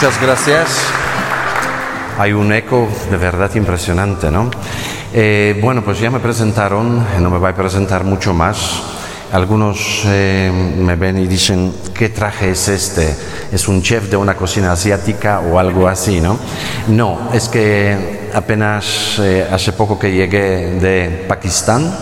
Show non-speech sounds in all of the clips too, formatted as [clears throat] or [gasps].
Muchas gracias. Hay un eco de verdad impresionante, ¿no? Eh, bueno, pues ya me presentaron, no me voy a presentar mucho más. Algunos eh, me ven y dicen, ¿qué traje es este? ¿Es un chef de una cocina asiática o algo así, no? No, es que apenas eh, hace poco que llegué de Pakistán,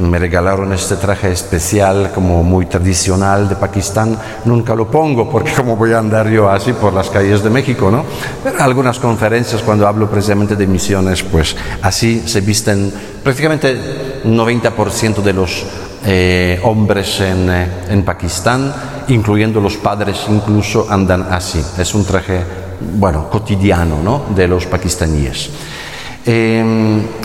me regalaron este traje especial como muy tradicional de Pakistán. Nunca lo pongo porque como voy a andar yo así por las calles de México, ¿no? Pero algunas conferencias cuando hablo precisamente de misiones, pues así se visten prácticamente 90% de los eh, hombres en, eh, en Pakistán, incluyendo los padres incluso andan así. Es un traje, bueno, cotidiano, ¿no? De los pakistaníes. Eh,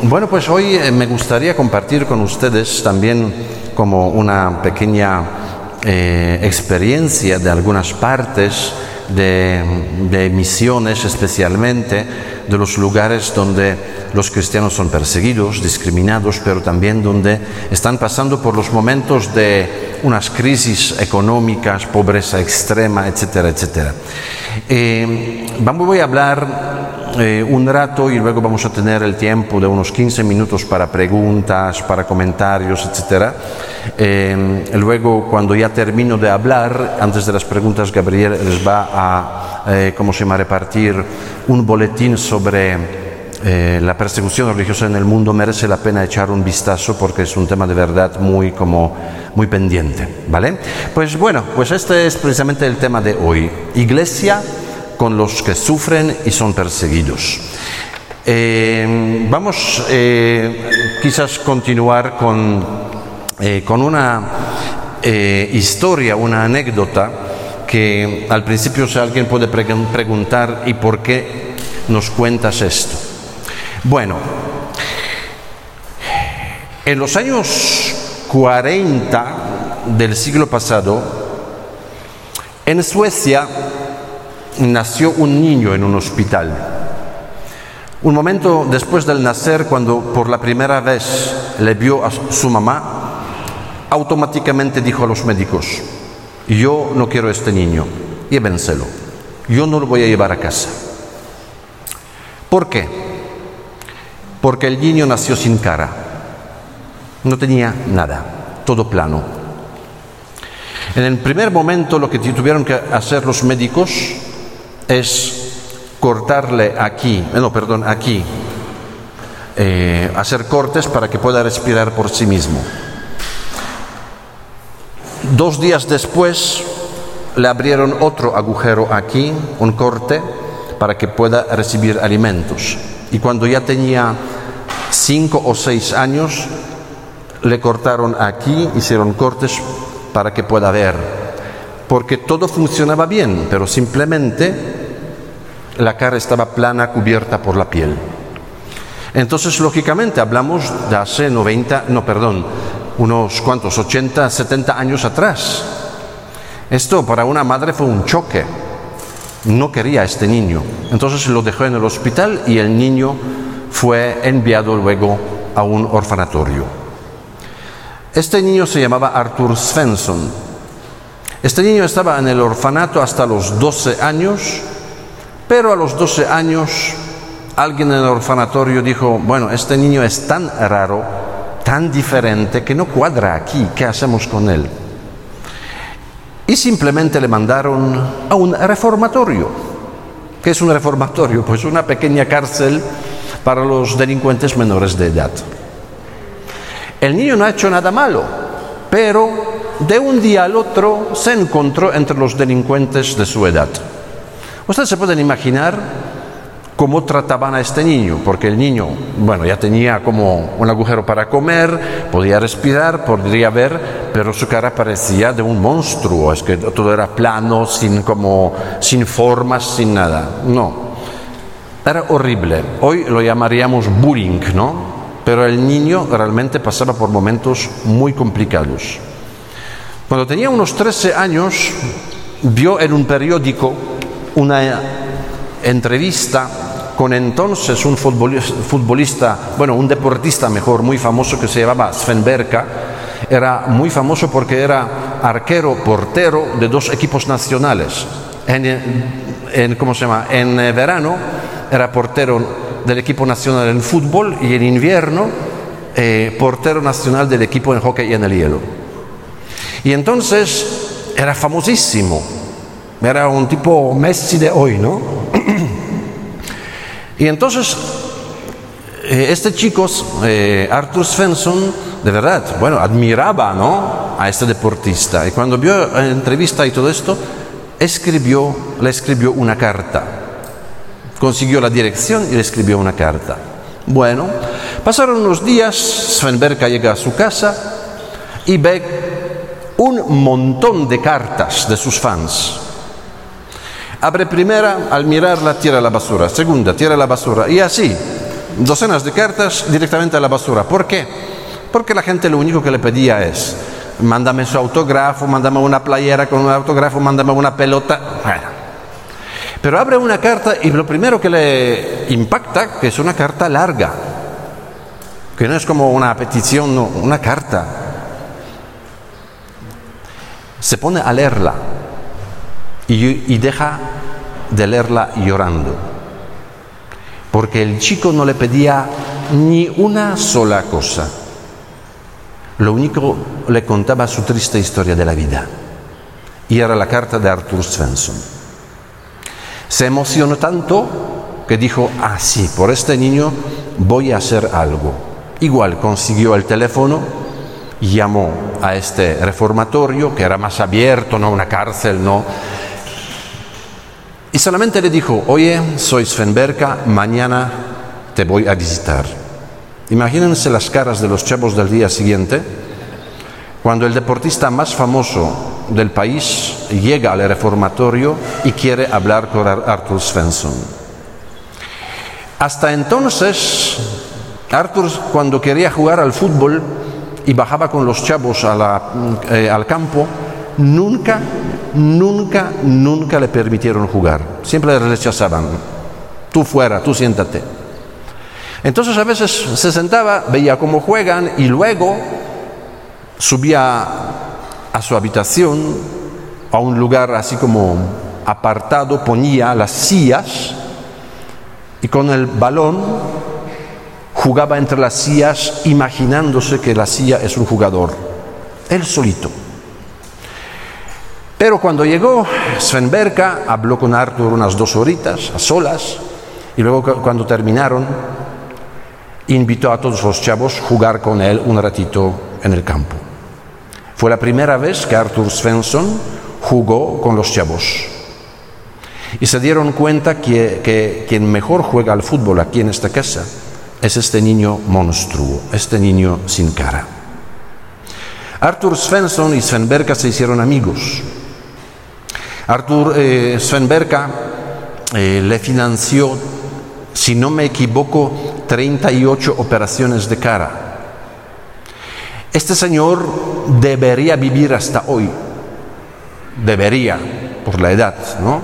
bueno, pues hoy eh, me gustaría compartir con ustedes también como una pequeña eh, experiencia de algunas partes de, de, misiones, especialmente de los lugares donde los cristianos son perseguidos, discriminados, pero también donde están pasando por los momentos de unas crisis económicas, pobreza extrema, etcétera, etcétera. vamos, voy a hablar eh, un rato y luego vamos a tener el tiempo de unos 15 minutos para preguntas, para comentarios, etc. Eh, luego, cuando ya termino de hablar, antes de las preguntas, Gabriel les va a, eh, ¿cómo se llama?, repartir un boletín sobre la persecución religiosa en el mundo merece la pena echar un vistazo porque es un tema de verdad muy como muy pendiente, ¿vale? Pues bueno, pues este es precisamente el tema de hoy. Iglesia con los que sufren y son perseguidos. Eh, vamos eh, quizás continuar con, eh, con una historia, una anécdota que al principio si alguien puede preguntar ¿y por qué nos cuentas esto? Bueno, en los años 40 del siglo pasado, en Suecia nació un niño en un hospital. Un momento después del nacer, cuando por la primera vez le vio a su mamá, automáticamente dijo a los médicos, yo no quiero este niño, llévenselo, yo no lo voy a llevar a casa. ¿Por qué? Porque el niño nació sin cara, no tenía nada, todo plano. En el primer momento lo que tuvieron que hacer los médicos es cortarle aquí, eh, no, perdón, aquí, eh, hacer cortes para que pueda respirar por sí mismo. Dos días después le abrieron otro agujero aquí, un corte, para que pueda recibir alimentos. Y cuando ya tenía cinco o seis años, le cortaron aquí, hicieron cortes para que pueda ver. Porque todo funcionaba bien, pero simplemente la cara estaba plana, cubierta por la piel. Entonces, lógicamente, hablamos de hace 90, no, perdón, unos cuantos, 80, 70 años atrás. Esto para una madre fue un choque. No quería a este niño. Entonces lo dejó en el hospital y el niño fue enviado luego a un orfanatorio. Este niño se llamaba Arthur Svensson. Este niño estaba en el orfanato hasta los 12 años pero a los 12 años alguien en el orfanatorio dijo, bueno, este niño es tan raro, tan diferente, que no cuadra aquí, ¿qué hacemos con él? Y simplemente le mandaron a un reformatorio. ¿Qué es un reformatorio? Pues una pequeña cárcel para los delincuentes menores de edad. El niño no ha hecho nada malo, pero de un día al otro se encontró entre los delincuentes de su edad. Ustedes se pueden imaginar cómo trataban a este niño, porque el niño, bueno, ya tenía como un agujero para comer, podía respirar, podría ver, pero su cara parecía de un monstruo, es que todo era plano, sin como, sin formas, sin nada. No, era horrible. Hoy lo llamaríamos bullying, ¿no? Pero el niño realmente pasaba por momentos muy complicados. Cuando tenía unos 13 años, vio en un periódico una entrevista con entonces un futbolista, bueno, un deportista mejor, muy famoso que se llamaba Sven Berka. Era muy famoso porque era arquero, portero de dos equipos nacionales. En, ¿cómo se llama? En eh, verano era portero del equipo nacional en fútbol y en invierno eh, portero nacional del equipo en hockey en el hielo. Y entonces era famosísimo, era un tipo Messi de hoy, ¿no? Y entonces eh, este chico, eh, Arthur Svensson, de verdad, bueno, admiraba, ¿no? A este deportista. Y cuando vio la entrevista y todo esto, escribió, le escribió una carta. Consiguió la dirección y le escribió una carta. Bueno, pasaron unos días, Sven Berka llega a su casa y ve un montón de cartas de sus fans. Abre primera, al mirarla tira la basura, segunda, tira la basura y así, docenas de cartas directamente a la basura. ¿Por qué? Porque la gente lo único que le pedía es, mándame su autógrafo, mándame una playera con un autógrafo, mándame una pelota. Bueno. Pero abre una carta y lo primero que le impacta que es una carta larga, que no es como una petición, no, una carta. Se pone a leerla y, deja de leerla llorando, porque el chico no le pedía ni una sola cosa. Lo único le contaba su triste historia de la vida. Y era la carta de Arthur Svensson. Se emocionó tanto que dijo, ah, sí, por este niño voy a hacer algo. Igual consiguió el teléfono, llamó a este reformatorio, que era más abierto, no una cárcel, no. Y solamente le dijo, oye, soy Sven Berka, mañana te voy a visitar. Imagínense las caras de los chavos del día siguiente, cuando el deportista más famoso del país llega al reformatorio y quiere hablar con Arthur Svensson. Hasta entonces, Arthur cuando quería jugar al fútbol y bajaba con los chavos eh, al campo, nunca, nunca, nunca le permitieron jugar. Siempre le rechazaban. Tú fuera, tú siéntate. Entonces a veces se sentaba, veía cómo juegan y luego subía a su habitación, a un lugar así como apartado, ponía las sillas y con el balón jugaba entre las sillas imaginándose que la silla es un jugador, él solito. Pero cuando llegó Sven Berka, habló con Arthur unas dos horitas a solas y luego cuando terminaron invitó a todos los chavos a jugar con él un ratito en el campo. Fue la primera vez que Arthur Svensson jugó con los chavos. Y se dieron cuenta que, quien mejor juega al fútbol aquí en esta casa es este niño monstruo, este niño sin cara. Arthur Svensson y Sven Berka se hicieron amigos. Arthur eh, Sven Berka eh, le financió, si no me equivoco, 38 operaciones de cara. Este señor debería vivir hasta hoy, debería, por la edad, ¿no?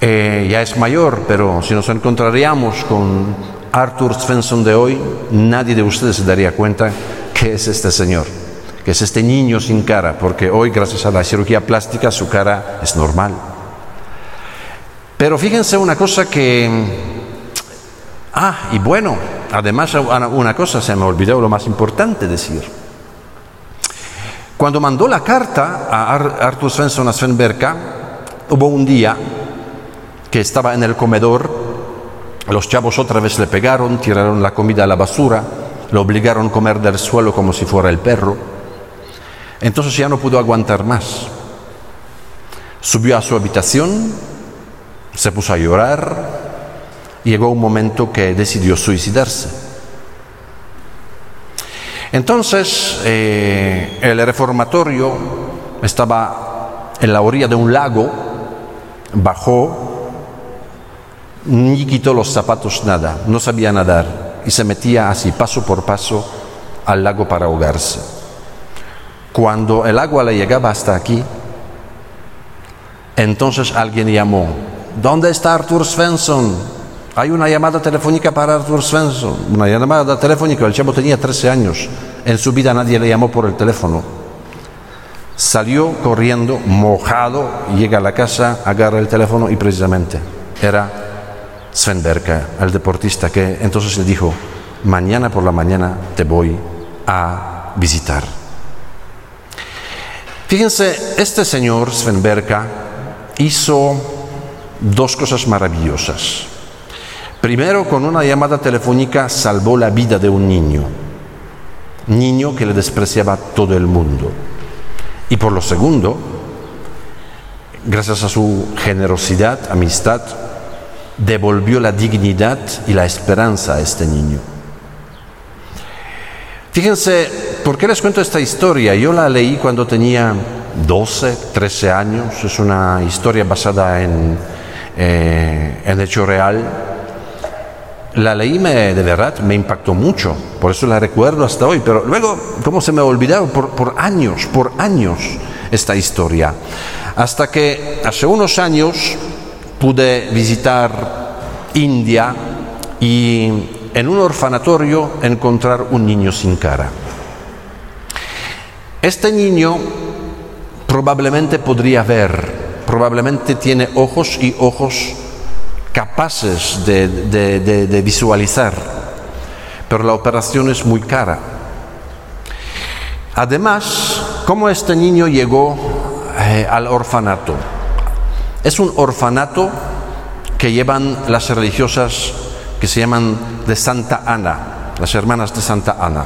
Eh, ya es mayor, pero si nos encontraríamos con Arthur Svensson de hoy, nadie de ustedes se daría cuenta que es este señor, que es este niño sin cara, porque hoy, gracias a la cirugía plástica, su cara es normal. Pero fíjense una cosa que... Ah, y bueno, Además, una cosa se me olvidó lo más importante decir. Cuando mandó la carta a Arthur Svensson a Sven Berka, hubo un día que estaba en el comedor, los chavos otra vez le pegaron, tiraron la comida a la basura, lo obligaron a comer del suelo como si fuera el perro. Entonces ya no pudo aguantar más. Subió a su habitación, se puso a llorar, llegó un momento que decidió suicidarse. Entonces, eh, el reformatorio estaba en la orilla de un lago, bajó, ni quitó los zapatos, nada, no sabía nadar y se metía así, paso por paso, al lago para ahogarse. Cuando el agua le llegaba hasta aquí, entonces alguien llamó, ¿dónde está Arthur Svensson? Hay una llamada telefónica para Arthur Svensson, una llamada telefónica, el chavo tenía 13 años, en su vida nadie le llamó por el teléfono. Salió corriendo, mojado, llega a la casa, agarra el teléfono y precisamente era Sven Berka, el deportista, que entonces le dijo, mañana por la mañana te voy a visitar. Fíjense, este señor Sven Berka hizo dos cosas maravillosas. Primero, con una llamada telefónica salvó la vida de un niño, niño que le despreciaba todo el mundo. Y por lo segundo, gracias a su generosidad, amistad, devolvió la dignidad y la esperanza a este niño. Fíjense, ¿por qué les cuento esta historia? Yo la leí cuando tenía 12, 13 años, es una historia basada en, eh, en hecho real. La leí me, de verdad, me impactó mucho, por eso la recuerdo hasta hoy, pero luego, ¿cómo se me ha? Por, por años, por años esta historia. Hasta que hace unos años pude visitar India y en un orfanatorio encontrar un niño sin cara. Este niño probablemente podría ver, probablemente tiene ojos y ojos capaces de, visualizar, pero la operación es muy cara. Además, ¿cómo este niño llegó eh, al orfanato? Es un orfanato que llevan las religiosas que se llaman de Santa Ana, las hermanas de Santa Ana.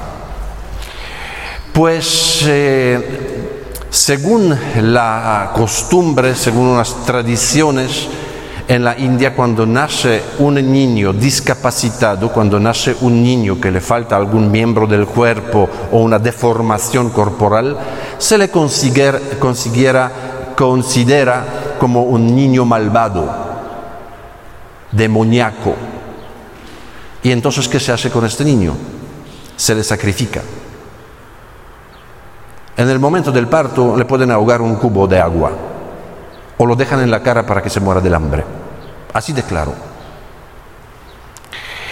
Pues eh, según la costumbre, según unas tradiciones, en la India cuando nace un niño discapacitado, cuando nace un niño que le falta algún miembro del cuerpo o una deformación corporal, se le considera, considera como un niño malvado, demoníaco. Y entonces, ¿qué se hace con este niño? Se le sacrifica. En el momento del parto le pueden ahogar un cubo de agua o lo dejan en la cara para que se muera del hambre. Así de claro.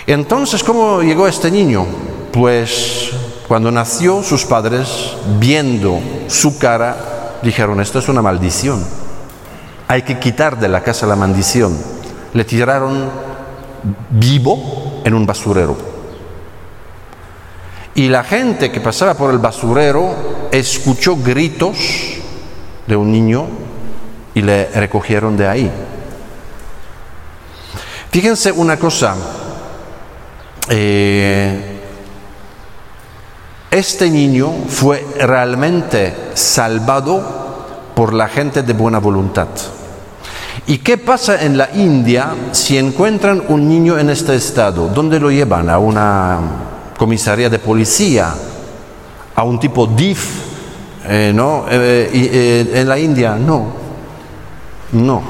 Entonces, ¿cómo llegó este niño? Pues cuando nació sus padres, viendo su cara, dijeron, esto es una maldición. Hay que quitar de la casa la maldición. Le tiraron vivo en un basurero. Y la gente que pasaba por el basurero escuchó gritos de un niño y le recogieron de ahí. Fíjense una cosa, eh, este niño fue realmente salvado por la gente de buena voluntad. ¿Y qué pasa en la India si encuentran un niño en este estado? ¿Dónde lo llevan? ¿A una comisaría de policía? ¿A un tipo DIF? Eh, ¿No? Eh, en la India no. No.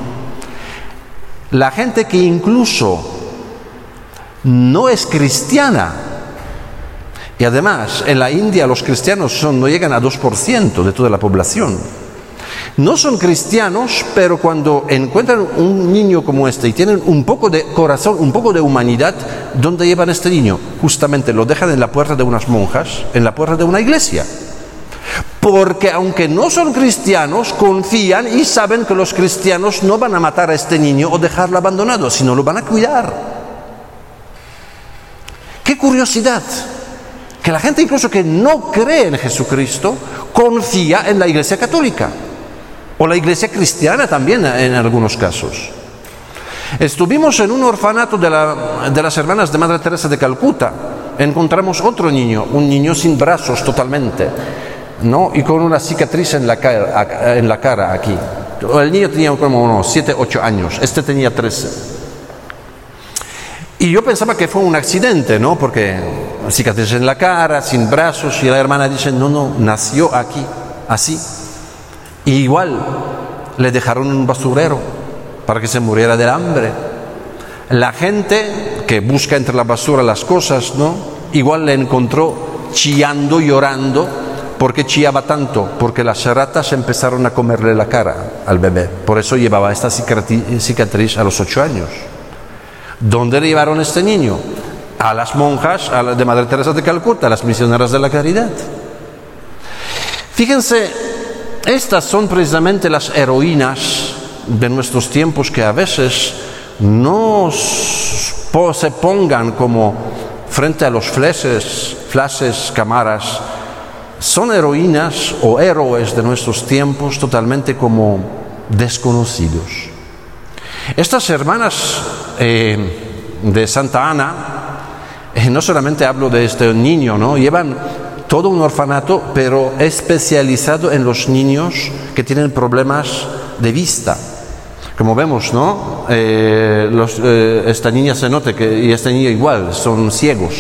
La gente que incluso no es cristiana, y además en la India los cristianos son, no llegan a 2% de toda la población, no son cristianos, pero cuando encuentran un niño como este y tienen un poco de corazón, un poco de humanidad, ¿dónde llevan este niño? Justamente lo dejan en la puerta de unas monjas, en la puerta de una iglesia porque aunque no son cristianos, confían y saben que los cristianos no van a matar a este niño o dejarlo abandonado, sino lo van a cuidar. Qué curiosidad, que la gente incluso que no cree en Jesucristo confía en la Iglesia Católica o la Iglesia Cristiana también en algunos casos. Estuvimos en un orfanato de, las hermanas de Madre Teresa de Calcuta, encontramos otro niño, un niño sin brazos totalmente ¿no? y con una cicatriz en la cara, en la cara aquí. El niño tenía como unos 7, 8 años, este tenía 13. Y yo pensaba que fue un accidente, ¿no? Porque cicatriz en la cara, sin brazos, y la hermana dice, no, no, nació aquí, así. Igual le dejaron un basurero para que se muriera del hambre. La gente que busca entre la basura las cosas, ¿no? Igual le encontró chillando, llorando, ¿Por qué chillaba tanto? Porque las ratas empezaron a comerle la cara al bebé. Por eso llevaba esta cicatriz a los ocho años. ¿Dónde le llevaron este niño? A las monjas a de Madre Teresa de Calcuta, a las misioneras de la caridad. Fíjense, estas son precisamente las heroínas de nuestros tiempos que a veces no se pongan como frente a los flashes, flashes, cámaras, son heroínas o héroes de nuestros tiempos totalmente como desconocidos. Estas hermanas eh, de Santa Ana, eh, no solamente hablo de este niño, ¿no? Llevan todo un orfanato, pero especializado en los niños que tienen problemas de vista. Como vemos, ¿no? Eh, esta niña se nota que, y este niño igual, son ciegos.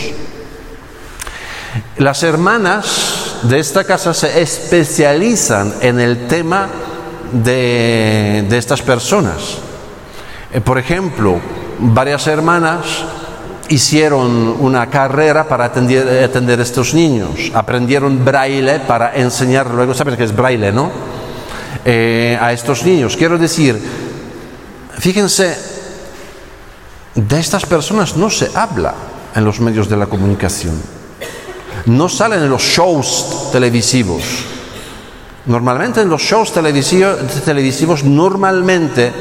Las hermanas de esta casa se especializan en el tema de, de estas personas. Eh, por ejemplo, varias hermanas hicieron una carrera para atender, atender, estos niños, aprendieron braille para enseñar luego, ¿sabes qué es braille, no? Eh, a estos niños. Quiero decir, fíjense, de estas personas no se habla en los medios de la comunicación, no salen en los shows televisivos. Normalmente en los shows televisivos, televisivos normalmente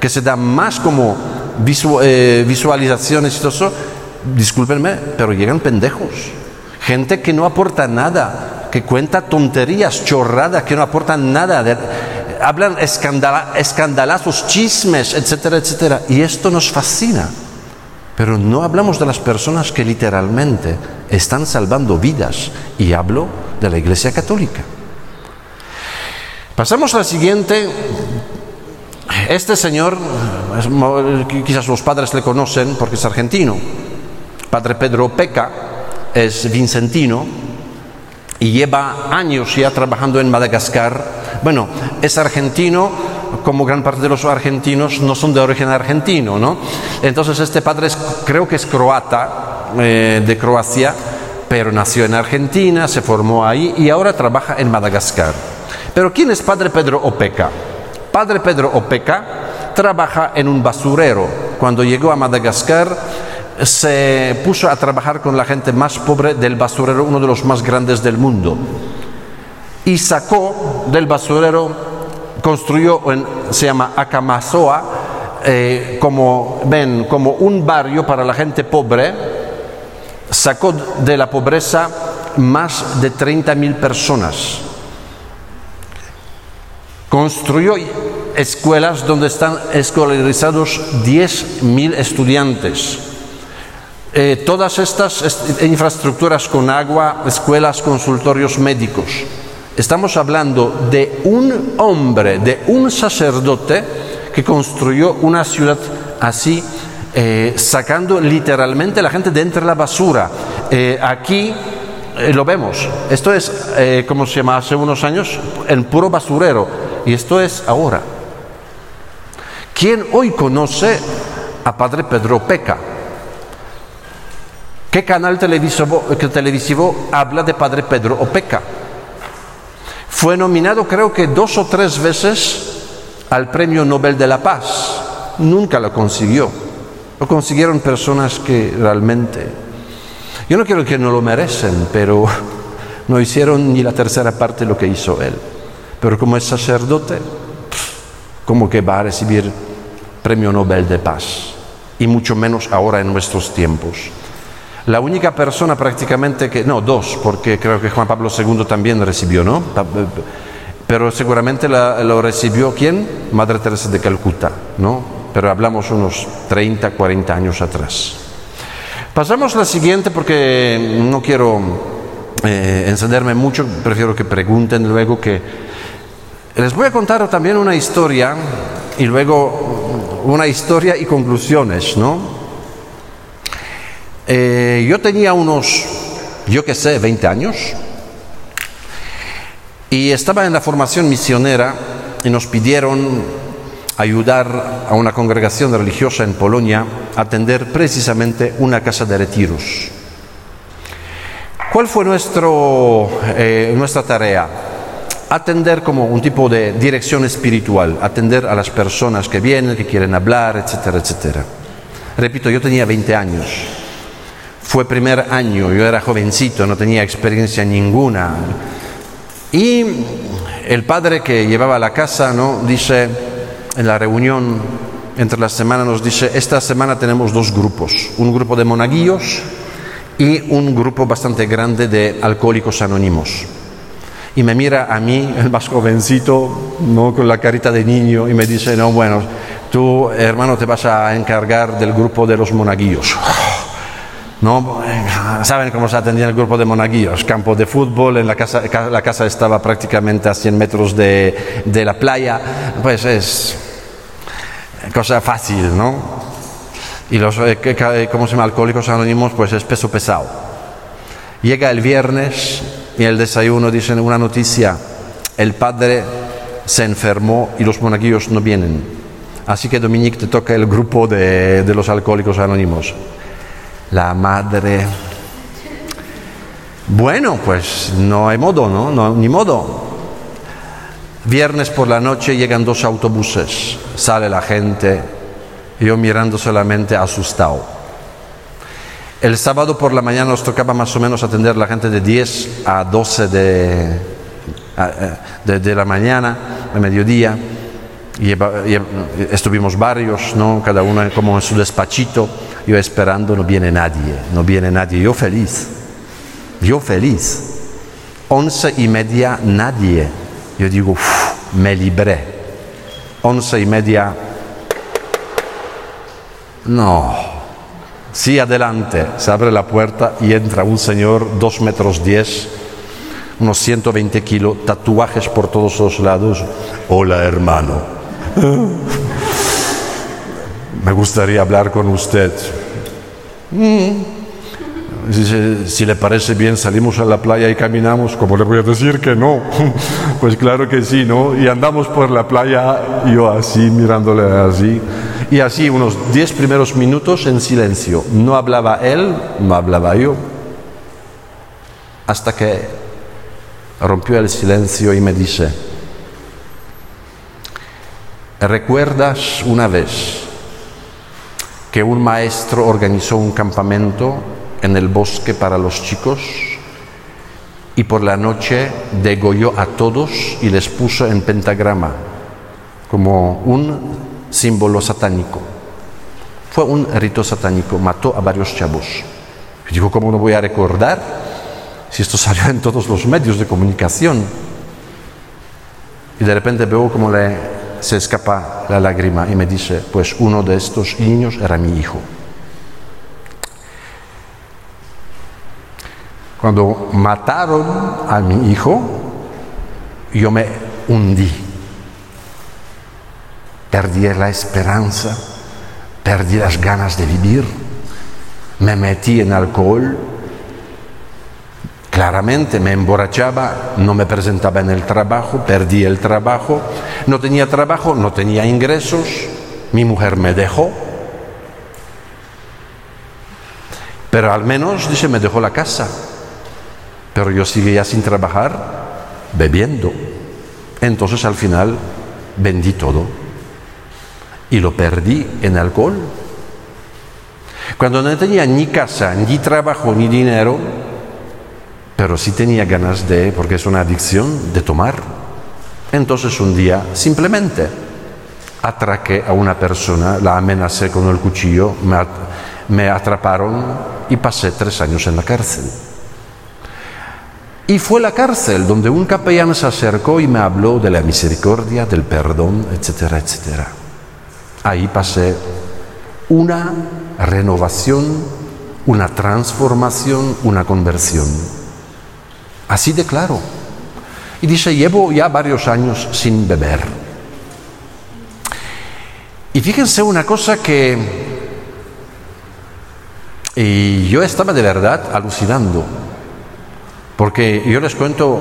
que se dan más como visualizaciones y todo eso, discúlpenme, pero llegan pendejos. Gente que no aporta nada, que cuenta tonterías, chorradas, que no aportan nada, hablan escandalazos, chismes, etcétera, etcétera. Y esto nos fascina. Pero no hablamos de las personas que literalmente están salvando vidas. Y hablo de la Iglesia Católica. Pasamos a la siguiente este señor, quizás los padres le conocen porque es argentino. Padre Pedro Peca es vincentino y lleva años ya trabajando en Madagascar. Bueno, es argentino, como gran parte de los argentinos no son de origen argentino, ¿no? Entonces este padre creo que es croata, eh, de Croacia, pero nació en Argentina, se formó ahí y ahora trabaja en Madagascar. Pero ¿quién es Padre Pedro Opeca? Padre Pedro Opeca trabaja en un basurero. Cuando llegó a Madagascar se puso a trabajar con la gente más pobre del basurero, uno de los más grandes del mundo. Y sacó del basurero, construyó, se llama Akamazoa, eh, como ven, como un barrio para la gente pobre, sacó de la pobreza más de 30.000 personas Construyó escuelas donde están escolarizados 10.000 estudiantes. Eh, todas estas infraestructuras con agua, escuelas, consultorios médicos. Estamos hablando de un hombre, de un sacerdote que construyó una ciudad así, eh, sacando literalmente la gente de entre la basura. Eh, aquí lo vemos. Esto es, como se llama hace unos años, el puro basurero y esto es ahora. ¿Quién hoy conoce a Padre Pedro Peca? ¿Qué canal televisivo, televisivo habla de Padre Pedro Opeca? Fue nominado creo que dos o tres veces al Premio Nobel de la Paz. Nunca lo consiguió. Lo consiguieron personas que realmente... Yo no quiero que no lo merecen, pero [laughs] no hicieron ni la tercera parte de lo que hizo él. Pero como es sacerdote, ¿cómo que va a recibir premio Nobel de Paz? Y mucho menos ahora en nuestros tiempos. La única persona prácticamente que, no, dos, porque creo que Juan Pablo II también recibió, ¿no? Pero seguramente lo recibió quién? Madre Teresa de Calcuta, ¿no? Pero hablamos unos 30, 40 años atrás. Pasamos a la siguiente porque no quiero eh, encenderme mucho, prefiero que pregunten luego que les voy a contar también una historia y luego una historia y conclusiones, ¿no? Eh, yo tenía unos, yo qué sé, 20 años y estaba en la formación misionera y nos pidieron ayudar a una congregación religiosa en Polonia a atender precisamente una casa de retiros. ¿Cuál fue eh, nuestra tarea? Atender como un tipo de dirección espiritual, atender a las personas que vienen, que quieren hablar, etcétera, etcétera. Repito, yo tenía 20 años. Fue primer año, yo era jovencito, no tenía experiencia ninguna. Y el padre que llevaba la casa, ¿no? Dice en la reunión entre la semana nos dice, esta semana tenemos dos grupos, un grupo de monaguillos y un grupo bastante grande de alcohólicos anónimos. Y me mira a mí, el más jovencito, ¿no? con la carita de niño, y me dice, no, bueno, tú, hermano, te vas a encargar del grupo de los monaguillos. [gasps] ¿no? Saben cómo se atendía el grupo de monaguillos, campo de fútbol, en la casa, la casa estaba prácticamente a 100 metros de, de la playa, pues es cosa fácil, ¿no? Y los, eh, ¿cómo se llama? Alcohólicos anónimos, pues es peso pesado. Llega el viernes y el desayuno dicen una noticia, el padre se enfermó y los monaguillos no vienen. Así que Dominique te toca el grupo de, de los alcohólicos anónimos. La madre... Bueno, pues no hay modo, ¿no? no ni modo. Viernes por la noche llegan dos autobuses, sale la gente, yo mirando solamente asustado. El sábado por la mañana nos tocaba más o menos atender a la gente de 10 a 12 de, de, la mañana, de mediodía. Y, estuvimos varios, ¿no? cada uno como en su despachito, yo esperando, no viene nadie, no viene nadie, yo feliz, yo feliz. Once y media, nadie yo digo, me libré. Once y media, no. Sí, adelante. Se abre la puerta y entra un señor, dos metros diez, unos 120 kilos, tatuajes por todos los lados. Hola, hermano. [laughs] Me gustaría hablar con usted. Mm. Si, le parece bien, salimos a la playa y caminamos. como le voy a decir que no? [laughs] pues claro que sí, ¿no? Y andamos por la playa, yo así, mirándole así. Y así, unos diez primeros minutos en silencio. No hablaba él, no hablaba yo. Hasta que rompió el silencio y me dice, ¿recuerdas una vez que un maestro organizó un campamento en el bosque para los chicos y por la noche degolló a todos y les puso en pentagrama como un símbolo satánico. Fue un rito satánico, mató a varios chavos. Y digo, ¿cómo no voy a recordar si esto salió en todos los medios de comunicación? Y de repente veo como le, se escapa la lágrima y me dice, pues uno de estos niños era mi hijo. Cuando mataron a mi hijo, yo me hundí. Perdí la esperanza, perdí las ganas de vivir, me metí en alcohol, claramente me emborrachaba, no me presentaba en el trabajo, perdí el trabajo, no tenía trabajo, no tenía ingresos, mi mujer me dejó, pero al menos, dice, me dejó la casa pero yo seguía sin trabajar, bebiendo. Entonces al final vendí todo y lo perdí en alcohol. Cuando no tenía ni casa, ni trabajo, ni dinero, pero sí tenía ganas de, porque es una adicción, de tomar. Entonces un día simplemente atraqué a una persona, la amenacé con el cuchillo, me, atraparon y pasé tres años en la cárcel. Y fue la cárcel donde un capellán se acercó y me habló de la misericordia, del perdón, etcétera, etcétera. Ahí pasé una renovación, una transformación, una conversión. Así de claro. Y dice, llevo ya varios años sin beber. Y fíjense una cosa que yo estaba de verdad alucinando. Porque yo les cuento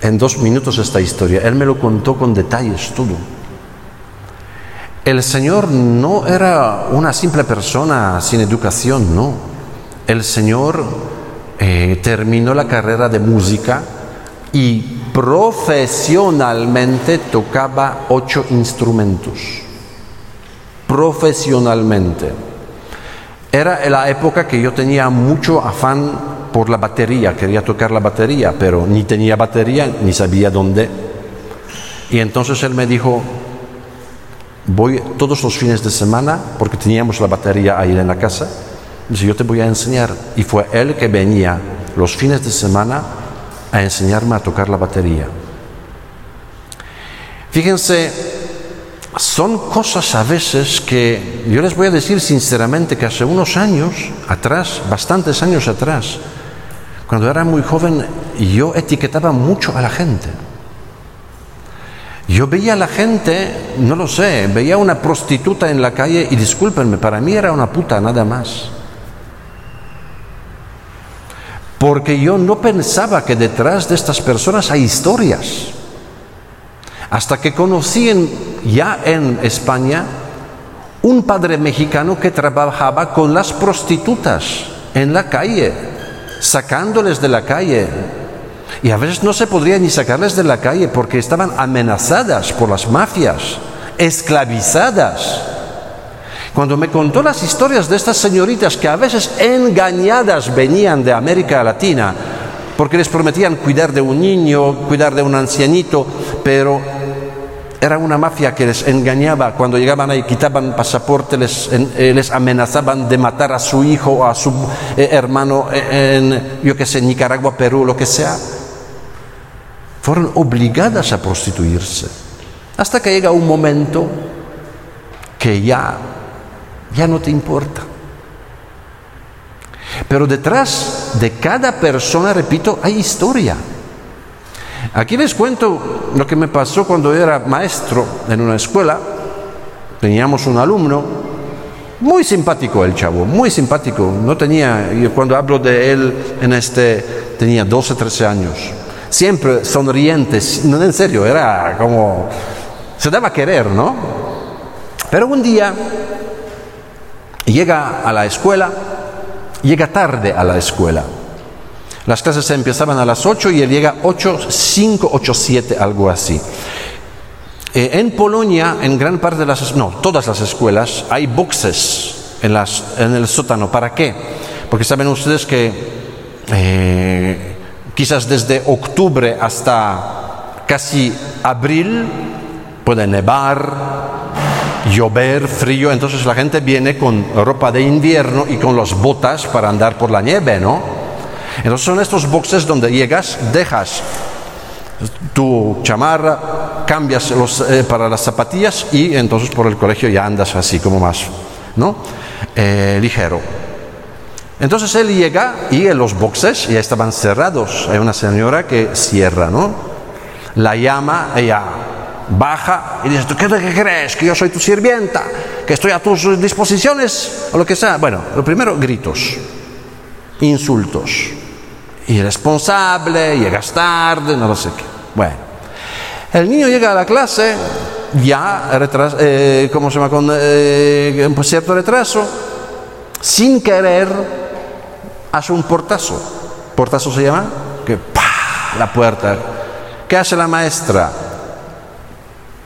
en dos minutos esta historia. Él me lo contó con detalles todo. El Señor no era una simple persona sin educación, no. El Señor eh, terminó la carrera de música y profesionalmente tocaba ocho instrumentos. Profesionalmente. Era la época que yo tenía mucho afán por la batería, quería tocar la batería, pero ni tenía batería ni sabía dónde. Y entonces él me dijo, voy todos los fines de semana, porque teníamos la batería ahí en la casa, dice, yo te voy a enseñar. Y fue él que venía los fines de semana a enseñarme a tocar la batería. Fíjense, son cosas a veces que yo les voy a decir sinceramente que hace unos años atrás, bastantes años atrás, cuando era muy joven, yo etiquetaba mucho a la gente. Yo veía a la gente, no lo sé, veía una prostituta en la calle y discúlpenme, para mí era una puta nada más. Porque yo no pensaba que detrás de estas personas hay historias. Hasta que conocí ya en España un padre mexicano que trabajaba con las prostitutas en la calle, sacándoles de la calle, y a veces no se podría ni sacarles de la calle porque estaban amenazadas por las mafias, esclavizadas. Cuando me contó las historias de estas señoritas que a veces engañadas venían de América Latina, porque les prometían cuidar de un niño, cuidar de un ancianito, pero era una mafia que les engañaba cuando llegaban ahí, quitaban pasaporte, les, eh, les amenazaban de matar a su hijo o a su eh, hermano en, yo que sé, Nicaragua, Perú, lo que sea fueron obligadas a prostituirse. Hasta que llega un momento que ya, ya no te importa. Pero detrás de cada persona, repito, hay historia. Aquí les cuento lo que me pasó cuando era maestro en una escuela. Teníamos un alumno, muy simpático el chavo, muy simpático. No tenía, yo cuando hablo de él en este, tenía 12, 13 años siempre sonrientes, no en serio, era como, se daba a querer, ¿no? Pero un día llega a la escuela, llega tarde a la escuela. Las clases se empezaban a las 8 y él llega 8, 5, 8, 7, algo así. Eh, en Polonia, en gran parte de las, no, todas las escuelas, hay boxes en, las, en el sótano. ¿Para qué? Porque saben ustedes que eh, quizás desde octubre hasta casi abril, puede nevar, llover, frío, entonces la gente viene con ropa de invierno y con las botas para andar por la nieve, ¿no? Entonces son estos boxes donde llegas, dejas tu chamarra, cambias los, eh, para las zapatillas y entonces por el colegio ya andas así como más, ¿no? Eh, ligero. Entonces él llega y en los boxes ya estaban cerrados. Hay una señora que cierra, ¿no? La llama, ella baja y dice, ¿tú qué, crees? ¿Que yo soy tu sirvienta? ¿Que estoy a tus disposiciones? O lo que sea. Bueno, lo primero, gritos, insultos. Irresponsable, llegas tarde, no lo sé qué. Bueno, el niño llega a la clase ya, eh, ¿cómo se llama? Con eh, cierto retraso, sin querer hace un portazo. ¿Portazo se llama? Que ¡pah! la puerta. ¿Qué hace la maestra?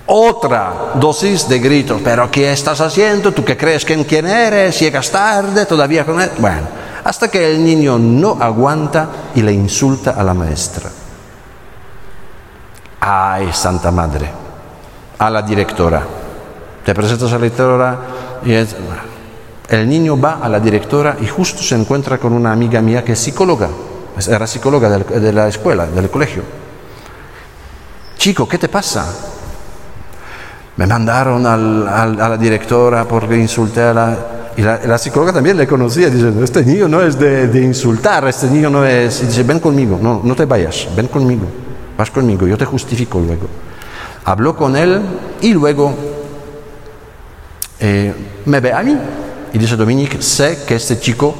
Otra dosis de gritos. ¿Pero qué estás haciendo? ¿Tú qué crees que en quién eres? ¿Llegas tarde? ¿Todavía con él? Bueno, hasta que el niño no aguanta y le insulta a la maestra. Ay, Santa Madre. A la directora. Te presentas a la directora y es el niño va a la directora y justo se encuentra con una amiga mía que es psicóloga, era psicóloga de la escuela, del colegio. Chico, ¿qué te pasa? Me mandaron a la directora porque insulté a la... Y la, psicóloga también le conocía, diciendo, este niño no es de, insultar, este niño no es... Y dice, ven conmigo, no, no te vayas, ven conmigo, vas conmigo, yo te justifico luego. Habló con él y luego eh, me ve a mí y dice Dominique, sé que este chico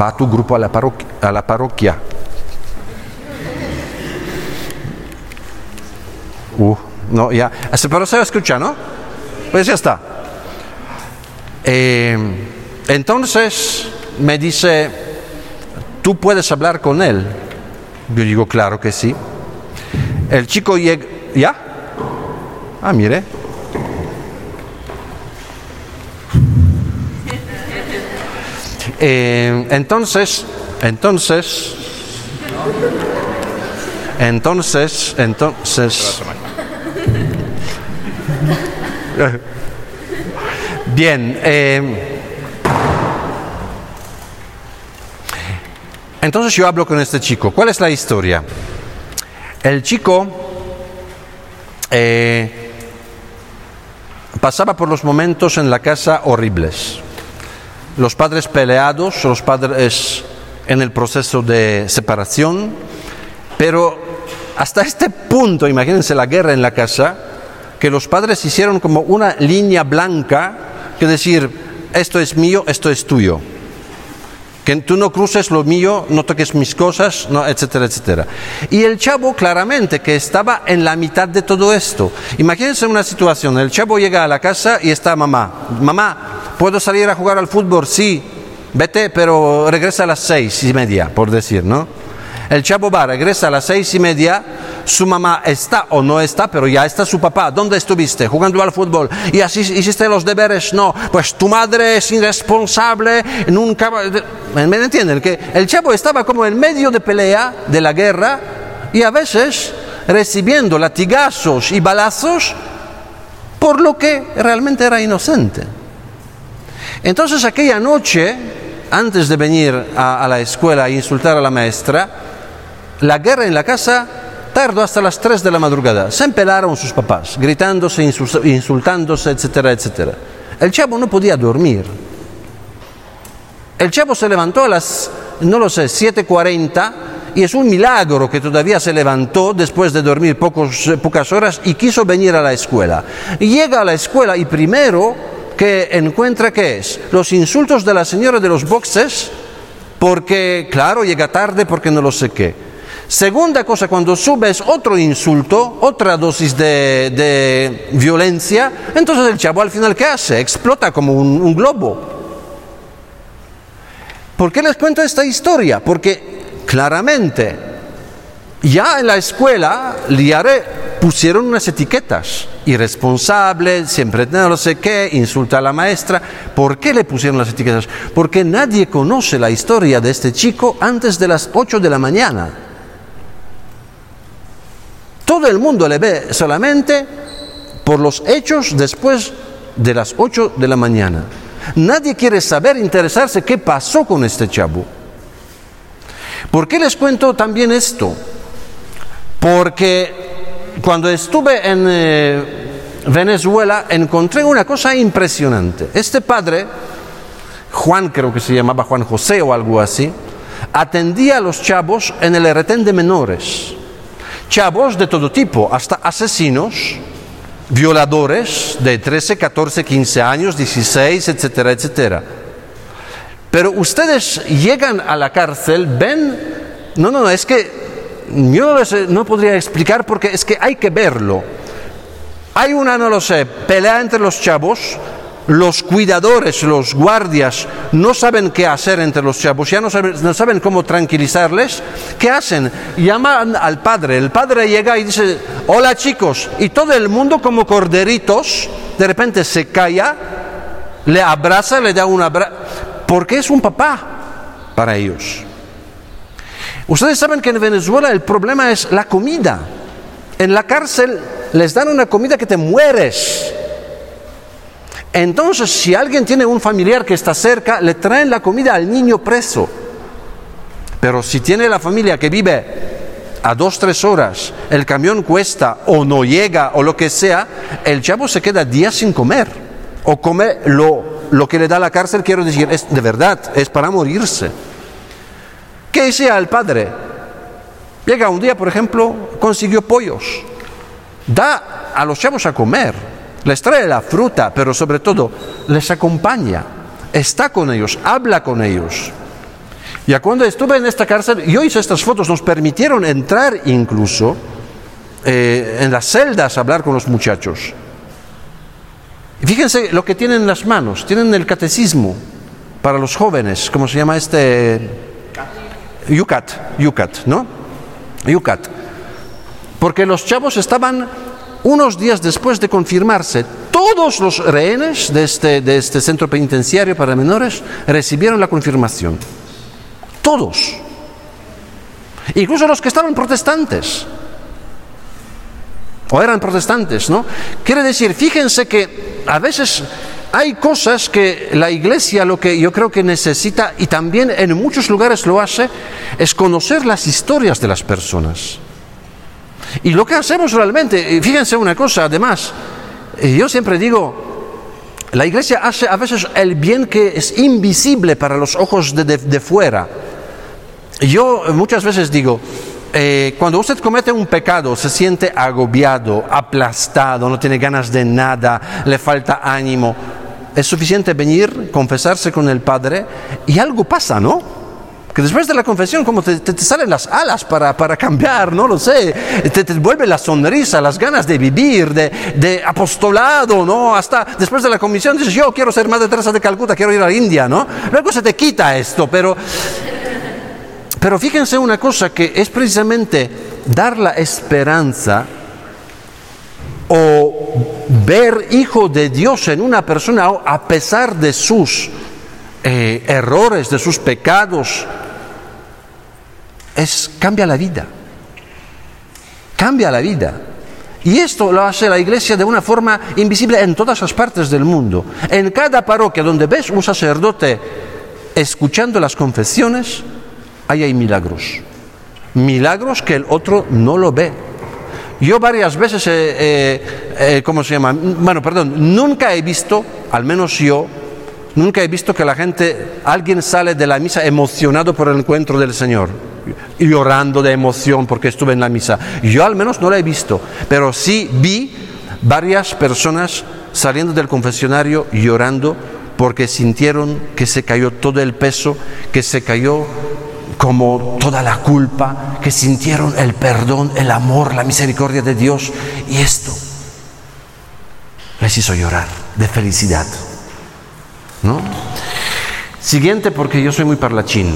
va a tu grupo a la parroquia. A la parroquia. Uh, no, ya. Pero se escucha, ¿no? Pues ya está. Eh, entonces me dice, ¿tú puedes hablar con él? Yo digo, claro que sí. El chico llega, ¿ya? Ah, mire, Eh, entonces, entonces, Entonces, entonces... Bien. Eh, entonces yo hablo con este chico. ¿Cuál es la historia? El chico eh, pasaba por los momentos en la casa horribles. Los padres peleados, los padres en el proceso de separación, pero hasta este punto, imagínense la guerra en la casa, que los padres hicieron como una línea blanca, que decir, esto es mío, esto es tuyo. Que tú no cruces lo mío, no toques mis cosas, no, etcétera, etcétera. Y el chavo claramente que estaba en la mitad de todo esto. Imagínense una situación, el chavo llega a la casa y está mamá. Mamá, ¿puedo salir a jugar al fútbol? Sí, vete, pero regresa a las seis y media, por decir, ¿no? El chavo va, regresa a las seis y media, su mamá está o no está, pero ya está su papá. ¿Dónde estuviste? Jugando al fútbol. ¿Y así hiciste los deberes? No. Pues tu madre es irresponsable, nunca... ¿Me entienden? Que el chavo estaba como en medio de pelea, de la guerra, y a veces recibiendo latigazos y balazos por lo que realmente era inocente. Entonces aquella noche, antes de venir a, la escuela e insultar a la maestra, la guerra en la casa tardó hasta las 3 de la madrugada. Se empelaron sus papás, gritándose, insultándose, etcétera, etcétera. El chavo no podía dormir. El chavo se levantó a las, no lo sé, 7.40 y es un milagro que todavía se levantó después de dormir pocas horas y quiso venir a la escuela. Llega a la escuela y primero que encuentra qué es los insultos de la señora de los boxes, porque claro, llega tarde porque no lo sé qué. Segunda cosa, cuando subes otro insulto, otra dosis de, violencia, entonces el chavo al final ¿qué hace? Explota como un globo. ¿Por qué les cuento esta historia? Porque claramente ya en la escuela Liare pusieron unas etiquetas. Irresponsable, siempre no sé qué, insulta a la maestra. ¿Por qué le pusieron las etiquetas? Porque nadie conoce la historia de este chico antes de las 8 de la mañana. Todo el mundo le ve solamente por los hechos después de las 8 de la mañana. Nadie quiere saber, interesarse qué pasó con este chavo. ¿Por qué les cuento también esto? Porque cuando estuve en eh, Venezuela encontré una cosa impresionante. Este padre, Juan creo que se llamaba Juan José o algo así, atendía a los chavos en el retén de menores chavos de todo tipo, hasta asesinos, violadores de 13, 14, 15 años, 16, etcétera, etcétera. Pero ustedes llegan a la cárcel, ven, no, no, es que yo no podría explicar porque es que hay que verlo. Hay una, no lo sé, pelea entre los chavos, los cuidadores, los guardias, no saben qué hacer entre los chavos, ya no saben, cómo tranquilizarles, ¿qué hacen? Llaman al padre, el padre llega y dice, hola chicos, y todo el mundo como corderitos, de repente se calla, le abraza, le da un abrazo, porque es un papá para ellos. Ustedes saben que en Venezuela el problema es la comida. En la cárcel les dan una comida que te mueres. Entonces, si alguien tiene un familiar que está cerca, le traen la comida al niño preso. Pero si tiene la familia que vive a dos, tres horas, el camión cuesta o no llega o lo que sea, el chavo se queda días sin comer. O come lo, lo que le da la cárcel, quiero decir, es de verdad, es para morirse. ¿Qué decía el padre? Llega un día, por ejemplo, consiguió pollos. Da a los chavos a comer les trae la fruta, pero sobre todo les acompaña, está con ellos, habla con ellos. Ya cuando estuve en esta cárcel, yo hice estas fotos, nos permitieron entrar incluso eh, en las celdas a hablar con los muchachos. Y fíjense lo que tienen en las manos, tienen el catecismo para los jóvenes, ¿cómo se llama este? Yucat, Yucat, ¿no? Yucat. Porque los chavos estaban unos días después de confirmarse, todos los rehenes de este, de este centro penitenciario para menores recibieron la confirmación. Todos. Incluso los que estaban protestantes. O eran protestantes, ¿no? Quiere decir, fíjense que a veces hay cosas que la iglesia lo que yo creo que necesita y también en muchos lugares lo hace es conocer las historias de las personas. Y lo que hacemos realmente, fíjense una cosa, además, yo siempre digo, la iglesia hace a veces el bien que es invisible para los ojos de, fuera. Yo muchas veces digo, eh, cuando usted comete un pecado, se siente agobiado, aplastado, no tiene ganas de nada, le falta ánimo, es suficiente venir, confesarse con el Padre y algo pasa, ¿no? Que después de la confesión, como te, salen las alas para, cambiar, no lo sé, te, vuelve la sonrisa, las ganas de vivir, de, apostolado, ¿no? Hasta después de la comisión dices, yo quiero ser Madre Teresa de Calcuta, quiero ir a la India, ¿no? Luego se te quita esto, pero, pero fíjense una cosa que es precisamente dar la esperanza o ver hijo de Dios en una persona a pesar de sus eh, errores, de sus pecados, es cambia la vida. Cambia la vida. Y esto lo hace la iglesia de una forma invisible en todas las partes del mundo. En cada parroquia donde ves un sacerdote escuchando las confesiones, ahí hay milagros. Milagros que el otro no lo ve. Yo varias veces, ¿cómo se llama? Bueno, perdón, nunca he visto, al menos yo, Nunca he visto que la gente, alguien sale de la misa emocionado por el encuentro del Señor llorando de emoción porque estuve en la misa. Yo al menos no lo he visto, pero sí vi varias personas saliendo del confesionario llorando porque sintieron que se cayó todo el peso, que se cayó como toda la culpa, que sintieron el perdón, el amor, la misericordia de Dios y esto les hizo llorar de felicidad. ¿no? Siguiente, porque yo soy muy parlachín.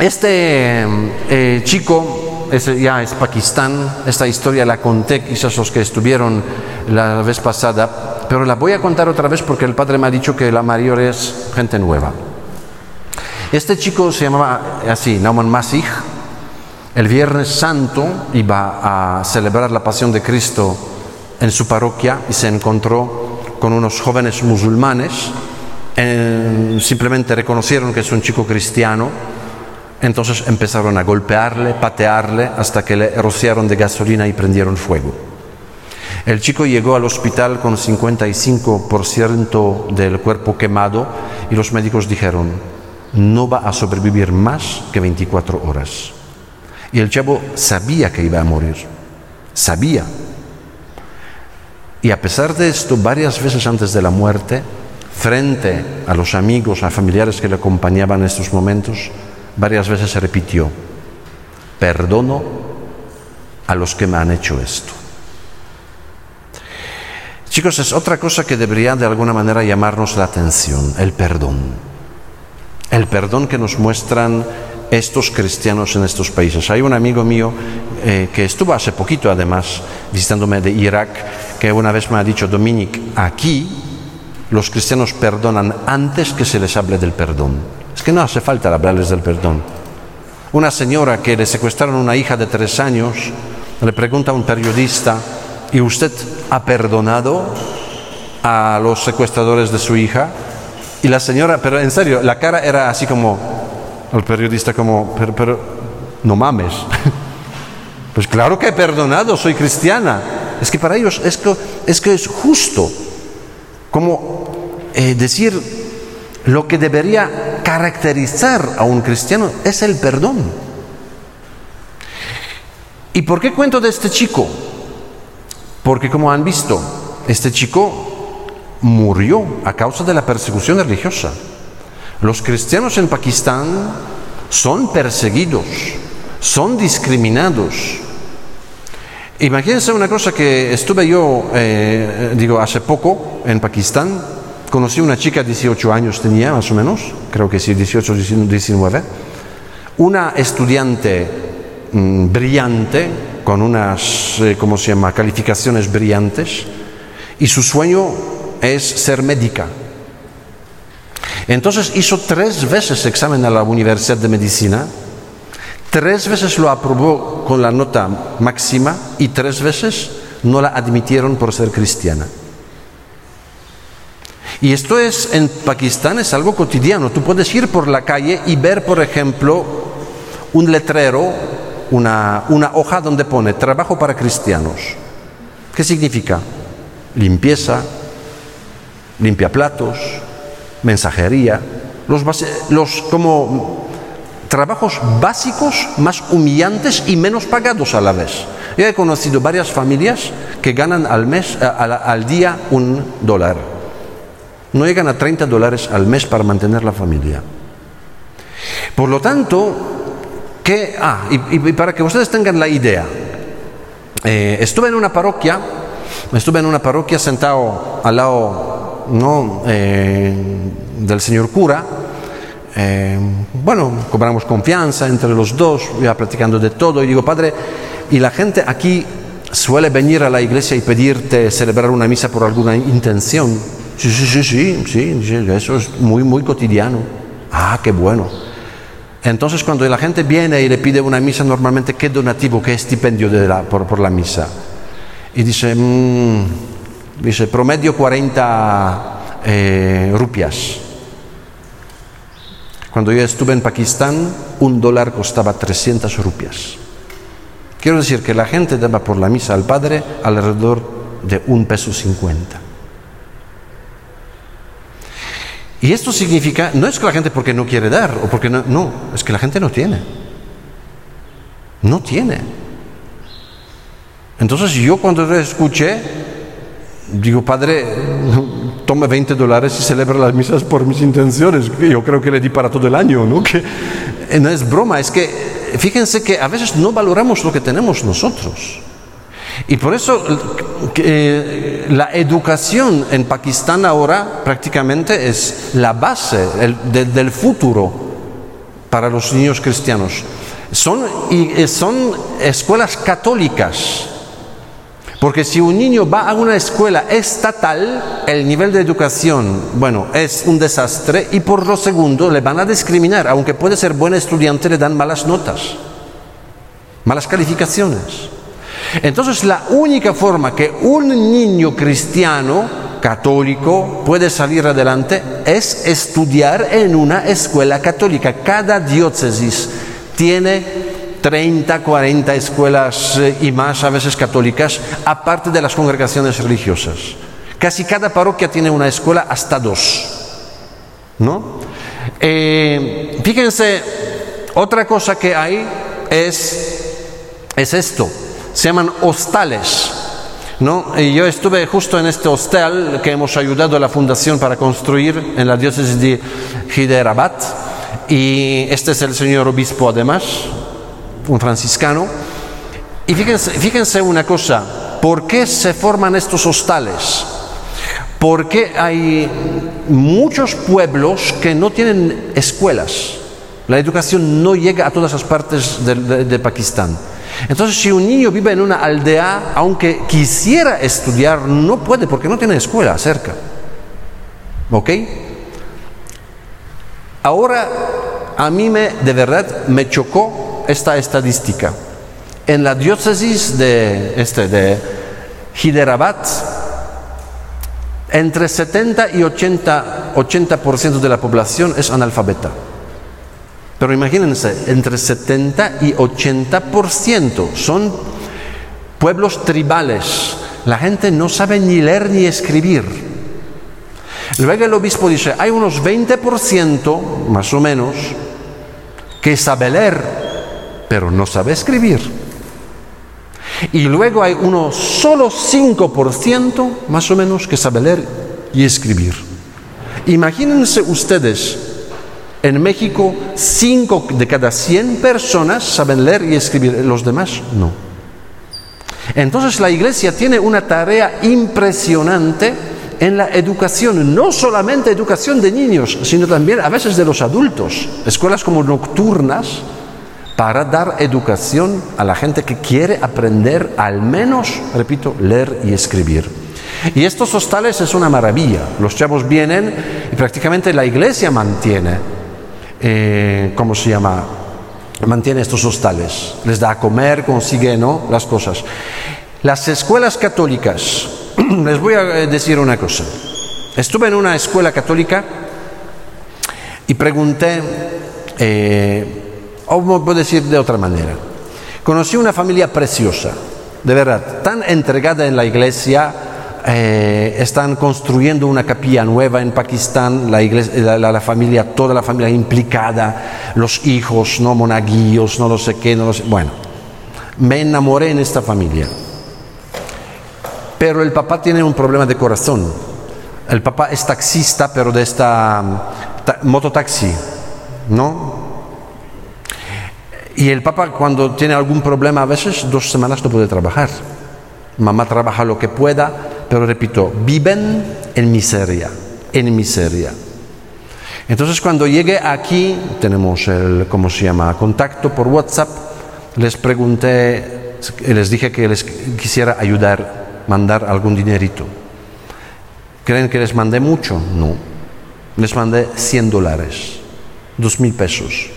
Este eh, chico ya es Pakistán, esta historia la conté quizás los que estuvieron la vez pasada, pero la voy a contar otra vez porque el padre me ha dicho que la mayor es gente nueva. Este chico se llamaba así, Nauman Masih. El Viernes Santo iba a celebrar la pasión de Cristo en su parroquia y se encontró con unos jóvenes musulmanes eh, simplemente reconocieron que es un chico cristiano, entonces empezaron a golpearle, patearle, hasta que le rociaron de gasolina y prendieron fuego. El chico llegó al hospital con 55% del cuerpo quemado y los médicos dijeron, no va a sobrevivir más que 24 horas. Y el chavo sabía que iba a morir, sabía. Y a pesar de esto, varias veces antes de la muerte, frente a los amigos, a familiares que le acompañaban en estos momentos, varias veces se repitió, perdono a los que me han hecho esto. Chicos, es otra cosa que debería de alguna manera llamarnos la atención, el perdón. El perdón que nos muestran estos cristianos en estos países. Hay un amigo mío eh, que estuvo hace poquito además visitándome de Irak, que una vez me ha dicho, Dominic, aquí los cristianos perdonan antes que se les hable del perdón. Es que no hace falta hablarles del perdón. Una señora que le secuestraron una hija de tres años, le pregunta a un periodista, ¿y usted ha perdonado a los secuestradores de su hija? Y la señora, pero en serio, la cara era así como, el periodista como, pero, no mames. [laughs] Pues claro que he perdonado, soy cristiana. Es que para ellos es, que es justo como eh, decir lo que debería caracterizar a un cristiano es el perdón. ¿Y por qué cuento de este chico? Porque como han visto, este chico murió a causa de la persecución religiosa. Los cristianos en Pakistán son perseguidos, son discriminados, Imagínense una cosa que estuve yo, eh, digo, hace poco en Pakistán, conocí una chica, 18 años tenía más o menos, creo que sí, 18, 19, una estudiante mm, brillante, con unas, eh, ¿cómo se llama?, calificaciones brillantes, y su sueño es ser médica. Entonces hizo tres veces examen a la Universidad de Medicina, Tres veces lo aprobó con la nota máxima y tres veces no la admitieron por ser cristiana. Y esto es en Pakistán es algo cotidiano. Tú puedes ir por la calle y ver, por ejemplo, un letrero, una, hoja donde pone trabajo para cristianos. ¿Qué significa? Limpieza, limpia platos, mensajería, los, los como trabajos básicos más humillantes y menos pagados a la vez. Yo he conocido varias familias que ganan al, mes, al día un dólar. No llegan a 30 dólares al mes para mantener la familia. Por lo tanto, que, ah, y, para que ustedes tengan la idea, eh, estuve en una parroquia, estuve en una parroquia sentado al lado ¿no? Eh, del señor cura, eh, bueno, cobramos confianza entre los dos, ya platicando de todo, y digo, padre, y la gente aquí suele venir a la iglesia y pedirte celebrar una misa por alguna intención. Sí, sí, sí, sí, sí, eso es muy, muy cotidiano. Ah, qué bueno. Entonces cuando la gente viene y le pide una misa, normalmente, ¿qué donativo, qué estipendio de la, por, la misa? Y dice, mm, dice, promedio 40 eh, rupias. Cuando yo estuve en Pakistán, un dólar costaba 300 rupias. Quiero decir que la gente daba por la misa al Padre alrededor de un peso cincuenta. Y esto significa, no es que la gente porque no quiere dar o porque no, no, es que la gente no tiene. No tiene. Entonces yo cuando escuché, digo, Padre, tome 20 dólares y celebra las misas por mis intenciones. Yo creo que le di para todo el año, ¿no? Que eh, no es broma, es que fíjense que a veces no valoramos lo que tenemos nosotros. Y por eso eh, la educación en Pakistán ahora prácticamente es la base del futuro para los niños cristianos. Son, y, eh, son escuelas católicas porque si un niño va a una escuela estatal, el nivel de educación, bueno, es un desastre y por lo segundo le van a discriminar, aunque puede ser buen estudiante, le dan malas notas, malas calificaciones. Entonces la única forma que un niño cristiano católico puede salir adelante es estudiar en una escuela católica. Cada diócesis tiene 30, 40 escuelas eh, y más, a veces católicas, aparte de las congregaciones religiosas. Casi cada parroquia tiene una escuela hasta dos. ¿No? Eh, fíjense, otra cosa que hay es, es esto, se llaman hostales. ¿No? Y yo estuve justo en este hostel que hemos ayudado a la fundación para construir en la diócesis de Hyderabad y este es el señor obispo además, un franciscano. Y fíjense, fíjense una cosa, ¿por qué se forman estos hostales? Porque hay muchos pueblos que no tienen escuelas. La educación no llega a todas las partes de, de, Pakistán. Entonces, si un niño vive en una aldea, aunque quisiera estudiar, no puede porque no tiene escuela cerca. ¿Ok? Ahora, a mí me, de verdad, me chocó esta estadística. En la diócesis de, este, de Hyderabad, entre 70 y 80, 80% de la población es analfabeta. Pero imagínense, entre 70 y 80% son pueblos tribales. La gente no sabe ni leer ni escribir. Luego el obispo dice, hay unos 20% más o menos que sabe leer pero no sabe escribir. Y luego hay uno solo 5% más o menos que sabe leer y escribir. Imagínense ustedes, en México 5 de cada 100 personas saben leer y escribir, los demás no. Entonces la iglesia tiene una tarea impresionante en la educación, no solamente educación de niños, sino también a veces de los adultos. Escuelas como nocturnas, para dar educación a la gente que quiere aprender al menos, repito, leer y escribir. Y estos hostales es una maravilla. Los chavos vienen y prácticamente la iglesia mantiene, eh, ¿cómo se llama? mantiene estos hostales, les da a comer, consigue ¿no? las cosas. Las escuelas católicas, [clears throat] les voy a decir una cosa. Estuve en una escuela católica y pregunté, eh, o puedo decir de otra manera, conocí una familia preciosa, de verdad, tan entregada en la iglesia, eh, están construyendo una capilla nueva en Pakistán, la, familia, toda la familia implicada, los hijos, no monaguillos, no lo sé qué, no lo sé. Bueno, me enamoré en esta familia. Pero el papá tiene un problema de corazón. El papá es taxista, pero de esta mototaxi, ¿no? Y el papá cuando tiene algún problema a veces dos semanas no puede trabajar. Mamá trabaja lo que pueda, pero repito, viven en miseria, en miseria. Entonces cuando llegué aquí, tenemos el, ¿cómo se llama?, contacto por WhatsApp, les pregunté, les dije que les quisiera ayudar, mandar algún dinerito. ¿Creen que les mandé mucho? No. Les mandé 100 dólares, 2 mil pesos.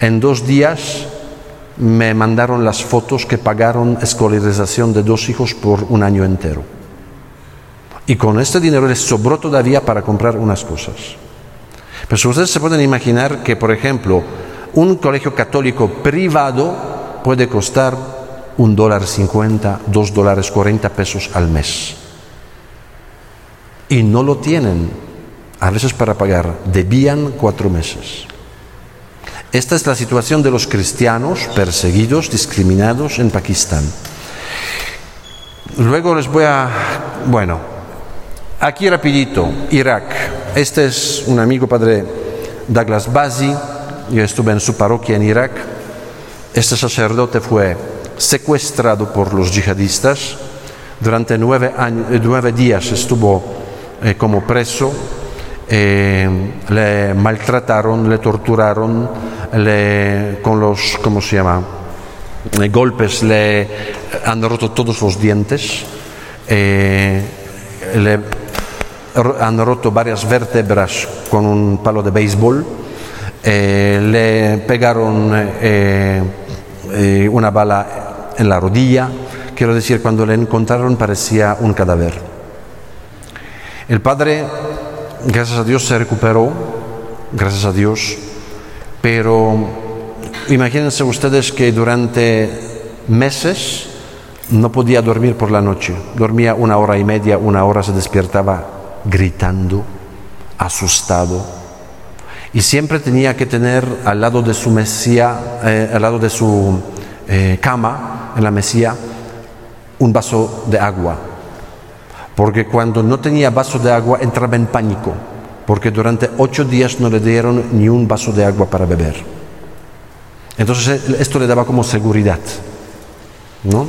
En dos días me mandaron las fotos que pagaron escolarización de dos hijos por un año entero. Y con este dinero les sobró todavía para comprar unas cosas. Pero ustedes se pueden imaginar que, por ejemplo, un colegio católico privado puede costar un dólar cincuenta, dos dólares cuarenta pesos al mes. Y no lo tienen, a veces para pagar, debían cuatro meses. Esta es la situación de los cristianos perseguidos, discriminados en Pakistán. Luego les voy a, bueno, aquí rapidito, Irak. Este es un amigo padre Douglas Bazi, yo estuve en su parroquia en Irak. Este sacerdote fue secuestrado por los yihadistas. Durante nueve, nueve días estuvo eh, como preso eh, le maltrataron, le torturaron, le, con los, ¿cómo se llama? golpes le han roto todos los dientes, eh, le han roto varias vértebras con un palo de béisbol, eh, le pegaron una bala en la rodilla, quiero decir, cuando le encontraron parecía un cadáver. El padre gracias a Dios se recuperó, gracias a Dios, pero imagínense ustedes que durante meses no podía dormir por la noche, dormía una hora y media, una hora se despertaba gritando, asustado, y siempre tenía que tener al lado de su mesía, eh, al lado de su eh, cama, en la mesía, un vaso de agua. Porque cuando no tenía vaso de agua entraba en pánico, porque durante ocho días no le dieron ni un vaso de agua para beber. Entonces eh, esto le daba como seguridad, ¿no?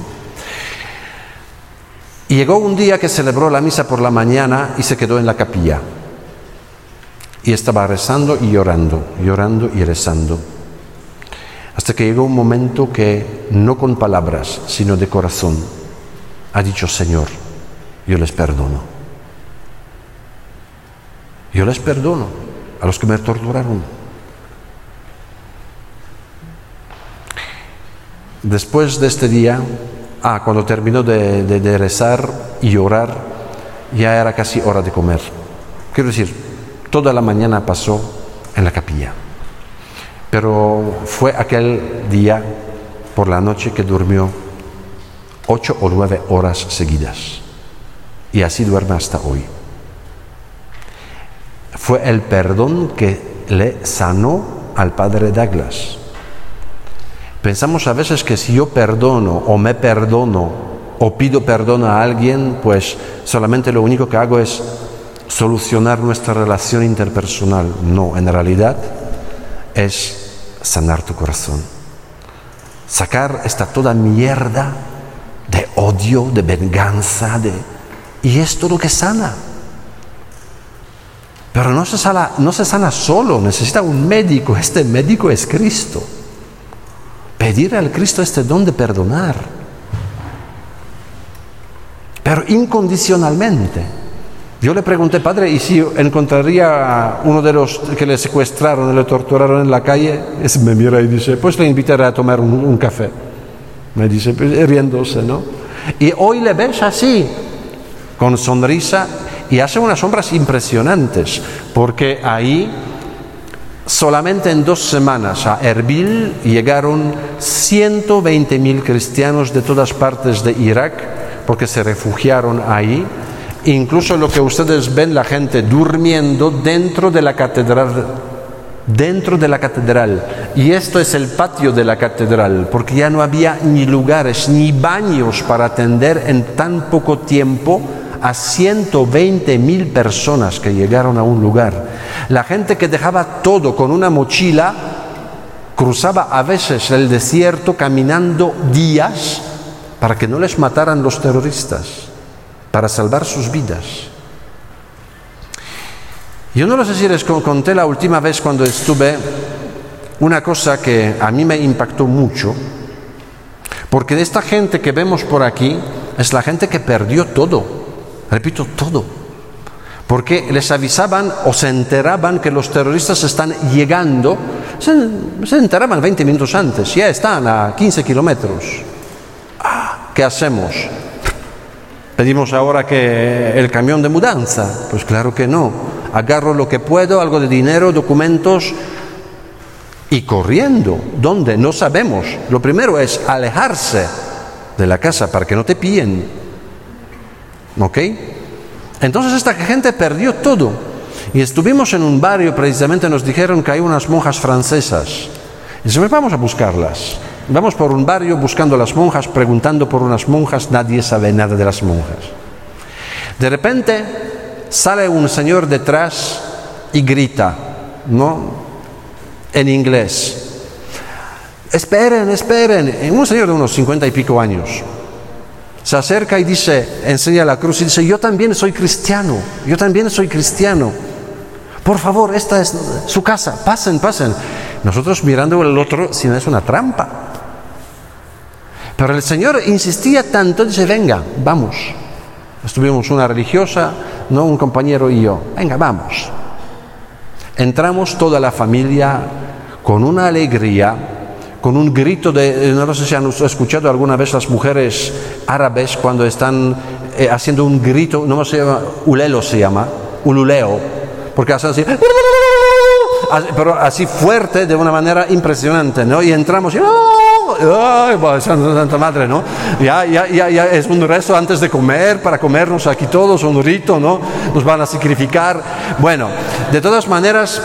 Y llegó un día que celebró la misa por la mañana y se quedó en la capilla. Y estaba rezando y llorando, llorando y rezando. Hasta que llegó un momento que no con palabras, sino de corazón, ha dicho, Señor, yo les perdono. Yo les perdono a los que me torturaron. Después de este día, ah, cuando terminó de, de, rezar y llorar, ya era casi hora de comer. Quiero decir, toda la mañana pasó en la capilla. Pero fue aquel día por la noche que durmió ocho o nueve horas seguidas y así duerme hasta hoy. Fue el perdón que le sanó al padre Douglas. Pensamos a veces que si yo perdono o me perdono o pido perdón a alguien, pues solamente lo único que hago es solucionar nuestra relación interpersonal. No, en realidad es sanar tu corazón. Sacar esta toda mierda de odio, de venganza, de, y es todo lo que sana. Pero no se, sana, no se sana solo, necesita un médico. Este médico es Cristo. Pedir al Cristo este don de perdonar. Pero incondicionalmente. Yo le pregunté, padre, ¿y si encontraría a uno de los que le secuestraron le torturaron en la calle? Me mira y dice, pues le invitaré a tomar un, café. Me dice, pues, riéndose, ¿no? Y hoy le ves así, con sonrisa, y hace unas sombras impresionantes, porque ahí solamente en dos semanas a Erbil llegaron 120 mil cristianos de todas partes de Irak, porque se refugiaron ahí. Incluso lo que ustedes ven, la gente durmiendo dentro de la catedral dentro de la catedral. Y esto es el patio de la catedral, porque ya no había ni lugares ni baños para atender en tan poco tiempo a 120 mil personas que llegaron a un lugar. La gente que dejaba todo con una mochila cruzaba a veces el desierto caminando días para que no les mataran los terroristas, para salvar sus vidas. Yo no lo sé si les conté la última vez cuando estuve una cosa que a mí me impactó mucho, porque esta gente que vemos por aquí es la gente que perdió todo, repito, todo, porque les avisaban o se enteraban que los terroristas están llegando, se, enteraban 20 minutos antes, ya están a 15 kilómetros. Ah, ¿Qué hacemos? ¿Pedimos ahora que el camión de mudanza? Pues claro que no agarro lo que puedo, algo de dinero, documentos y corriendo. ¿Dónde? No sabemos. Lo primero es alejarse de la casa para que no te pillen. ¿Ok? Entonces esta gente perdió todo. Y estuvimos en un barrio, precisamente nos dijeron que hay unas monjas francesas. Y dijimos, vamos a buscarlas. Vamos por un barrio buscando las monjas, preguntando por unas monjas, nadie sabe nada de las monjas. De repente sale un señor detrás y grita, ¿no? En inglés. Esperen, esperen. Un señor de unos cincuenta y pico años. Se acerca y dice, enseña la cruz y dice, yo también soy cristiano, yo también soy cristiano. Por favor, esta es su casa, pasen, pasen. Nosotros mirando el otro, si no es una trampa. Pero el Señor insistía tanto, dice, venga, vamos. Estuvimos una religiosa, no un compañero y yo. Venga, vamos. Entramos toda la familia con una alegría, con un grito de, no sé si han escuchado alguna vez las mujeres árabes cuando están eh, haciendo un grito, no se llama, ulelo se llama, ululeo, porque hacen así, pero así fuerte de una manera impresionante, ¿no? Y entramos y ay, Santa Madre, ¿no? Ya, ya, ya, ya es un resto antes de comer, para comernos aquí todos, un rito, ¿no? Nos van a sacrificar. Bueno, de todas maneras,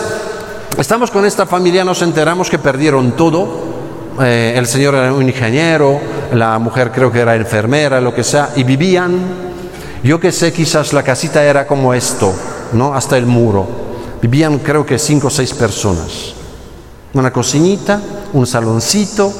estamos con esta familia, nos enteramos que perdieron todo. Eh, el señor era un ingeniero, la mujer creo que era enfermera, lo que sea, y vivían, yo que sé, quizás la casita era como esto, ¿no? Hasta el muro. Vivían creo que cinco o seis personas. Una cocinita, un saloncito,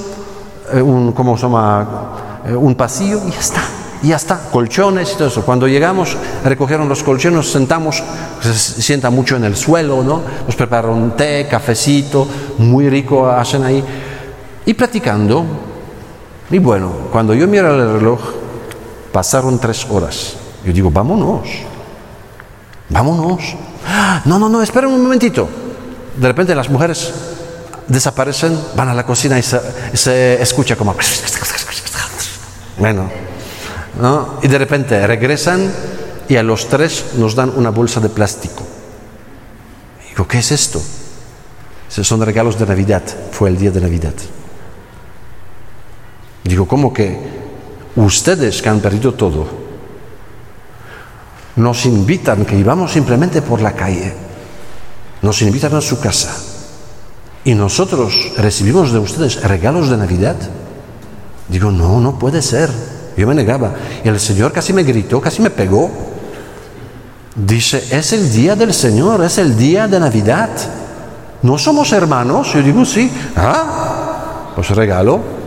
eh, un, ¿cómo se llama? Eh, un pasillo y ya está. Y está, colchones y todo eso. Cuando llegamos, recogieron los colchones, nos sentamos, se sienta mucho en el suelo, ¿no? Nos prepararon té, cafecito, muy rico hacen ahí. Y platicando, y bueno, cuando yo miro el reloj, pasaron tres horas. Yo digo, vámonos, vámonos. No, no, no, esperen un momentito. De repente las mujeres desaparecen, van a la cocina y se, escucha como... Bueno, ¿no? y de repente regresan y a los tres nos dan una bolsa de plástico. Digo, ¿qué es esto? Son regalos de Navidad, fue el día de Navidad. Digo, ¿cómo que ustedes que han perdido todo nos invitan, que íbamos simplemente por la calle, nos invitan a su casa? y nosotros recibimos de ustedes regalos de Navidad. Digo, no, no puede ser. Yo me negaba. Y el Señor casi me gritó, casi me pegó. Dice, es el día del Señor, es el día de Navidad. ¿No somos hermanos? Yo digo, sí. Ah, pues regalo.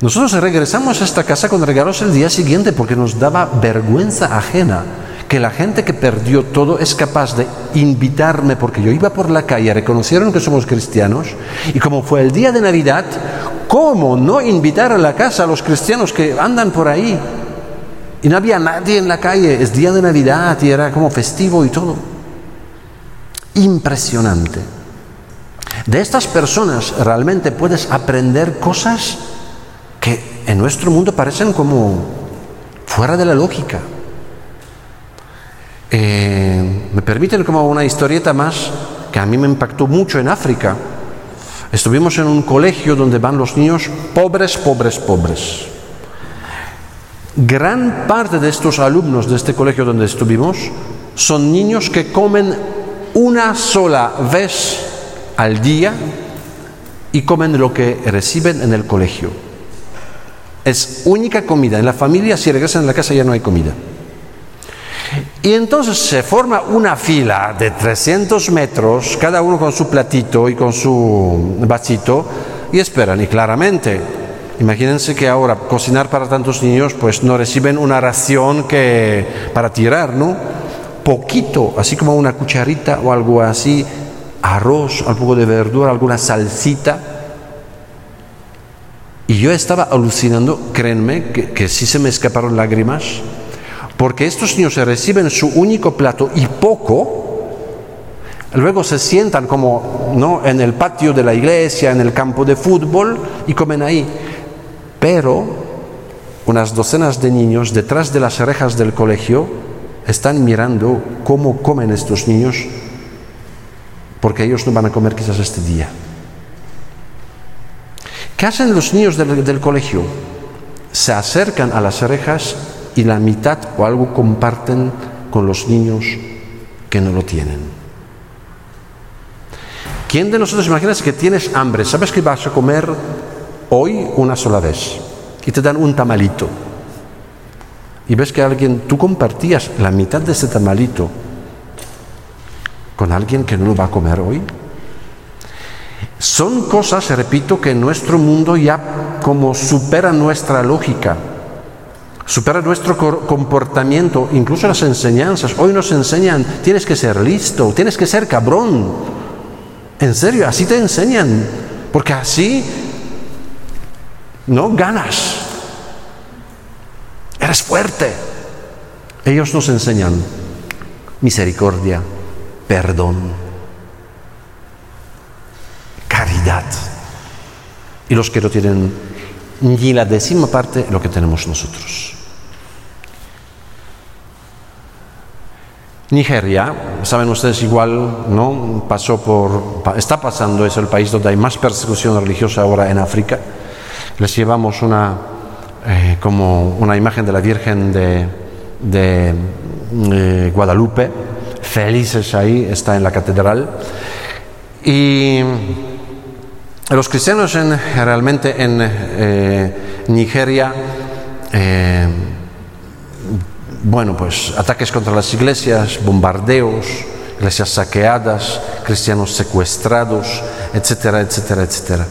Nosotros regresamos a esta casa con regalos el día siguiente porque nos daba vergüenza ajena que la gente que perdió todo es capaz de invitarme, porque yo iba por la calle, reconocieron que somos cristianos, y como fue el día de Navidad, ¿cómo no invitar a la casa a los cristianos que andan por ahí? Y no había nadie en la calle, es día de Navidad y era como festivo y todo. Impresionante. De estas personas realmente puedes aprender cosas que en nuestro mundo parecen como fuera de la lógica. Eh, me permiten como una historieta más que a mí me impactó mucho en África. Estuvimos en un colegio donde van los niños pobres, pobres, pobres. Gran parte de estos alumnos de este colegio donde estuvimos son niños que comen una sola vez al día y comen lo que reciben en el colegio. Es única comida. En la familia, si regresan a la casa, ya no hay comida. Y entonces se forma una fila de 300 metros, cada uno con su platito y con su vasito, y esperan. Y claramente, imagínense que ahora cocinar para tantos niños, pues no reciben una ración que para tirar, ¿no? Poquito, así como una cucharita o algo así, arroz, un poco de verdura, alguna salsita. Y yo estaba alucinando, créanme, que, sí se me escaparon lágrimas porque estos niños reciben su único plato y poco, luego se sientan como ¿no? en el patio de la iglesia, en el campo de fútbol y comen ahí. Pero unas docenas de niños detrás de las rejas del colegio están mirando cómo comen estos niños porque ellos no van a comer quizás este día. ¿Qué hacen los niños del, colegio? Se acercan a las rejas y la mitad o algo comparten con los niños que no lo tienen. ¿Quién de nosotros imaginas que tienes hambre? ¿Sabes que vas a comer hoy una sola vez? Y te dan un tamalito. Y ves que alguien, tú compartías la mitad de ese tamalito con alguien que no lo va a comer hoy. Son cosas, repito, que en nuestro mundo ya como superan nuestra lógica supera nuestro comportamiento, incluso las enseñanzas. Hoy nos enseñan, tienes que ser listo, tienes que ser cabrón. En serio, así te enseñan, porque así no ganas. Eres fuerte. Ellos nos enseñan misericordia, perdón, Y los que no tienen ni la décima parte lo que tenemos nosotros. Nigeria, saben ustedes igual, ¿no? Pasó por, está pasando, es el país donde hay más persecución religiosa ahora en África. Les llevamos una, eh, como una imagen de la Virgen de, de eh, Guadalupe, felices ahí, está en la catedral. Y los cristianos en, realmente en eh, Nigeria bueno, pues ataques contra las iglesias, bombardeos, iglesias saqueadas, cristianos secuestrados, etcétera, etcétera, etcétera.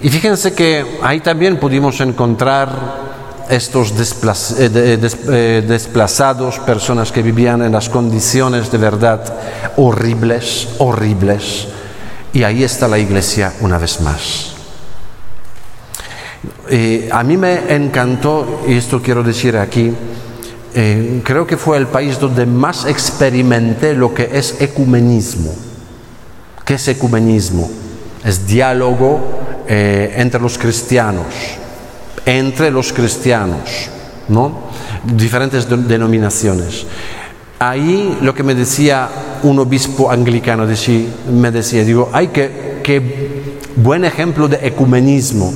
Y fíjense que ahí también pudimos encontrar estos eh, eh, desplazados, personas que vivían en las condiciones de verdad horribles, horribles. Y ahí está la iglesia una vez más. Eh, a mí me encantó, y esto quiero decir aquí, eh, creo que fue el país donde más experimenté lo que es ecumenismo. ¿Qué es ecumenismo? Es diálogo eh, entre los cristianos, entre los cristianos, ¿no? Diferentes denominaciones. Ahí lo que me decía un obispo anglicano, me decía, digo, hay que, que buen ejemplo de ecumenismo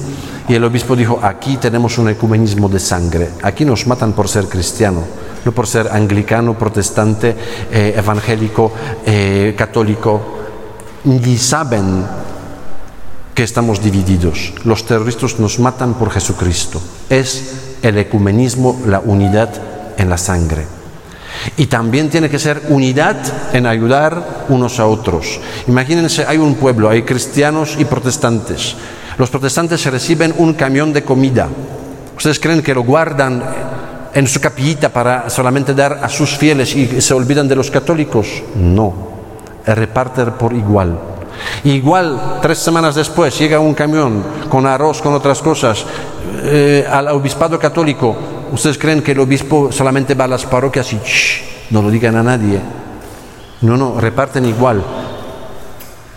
y el obispo dijo, aquí tenemos un ecumenismo de sangre, aquí nos matan por ser cristiano, no por ser anglicano, protestante, eh, evangélico, eh, católico, ni saben que estamos divididos. Los terroristas nos matan por Jesucristo. Es el ecumenismo, la unidad en la sangre. Y también tiene que ser unidad en ayudar unos a otros. Imagínense, hay un pueblo, hay cristianos y protestantes. Los protestantes reciben un camión de comida. ¿Ustedes creen que lo guardan en su capillita para solamente dar a sus fieles y se olvidan de los católicos? No, reparten por igual. Igual, tres semanas después, llega un camión con arroz, con otras cosas, eh, al obispado católico, ¿ustedes creen que el obispo solamente va a las parroquias y no lo digan a nadie? No, no, reparten igual.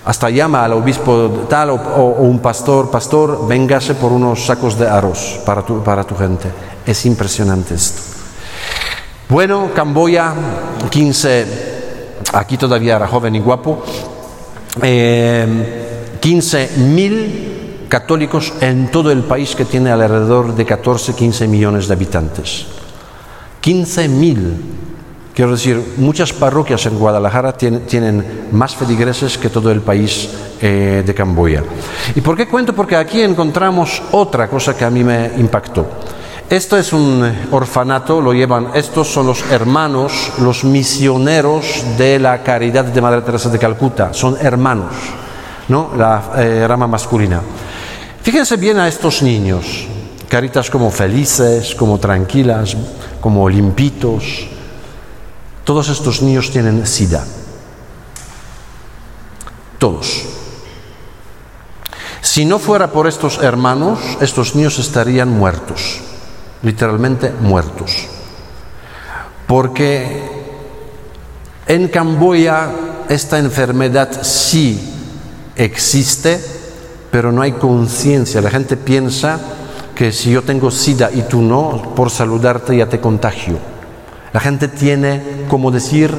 Hasta llama al obispo tal o, un pastor, pastor, véngase por unos sacos de arroz para tu, para tu gente. Es impresionante esto. Bueno, Camboya, 15, aquí todavía era joven y guapo, eh, 15 mil católicos en todo el país que tiene alrededor de 14, 15 millones de habitantes. 15 mil Quiero decir, muchas parroquias en Guadalajara tienen, más feligreses que todo el país eh, de Camboya. ¿Y por qué cuento? Porque aquí encontramos otra cosa que a mí me impactó. Esto es un orfanato, lo llevan, estos son los hermanos, los misioneros de la caridad de Madre Teresa de Calcuta, son hermanos, ¿no? La eh, rama masculina. Fíjense bien a estos niños, caritas como felices, como tranquilas, como limpitos, todos estos niños tienen SIDA. Todos. Si no fuera por estos hermanos, estos niños estarían muertos, literalmente muertos. Porque en Camboya esta enfermedad sí existe, pero no hay conciencia. La gente piensa que si yo tengo SIDA y tú no, por saludarte ya te contagio. La gente tiene, como decir,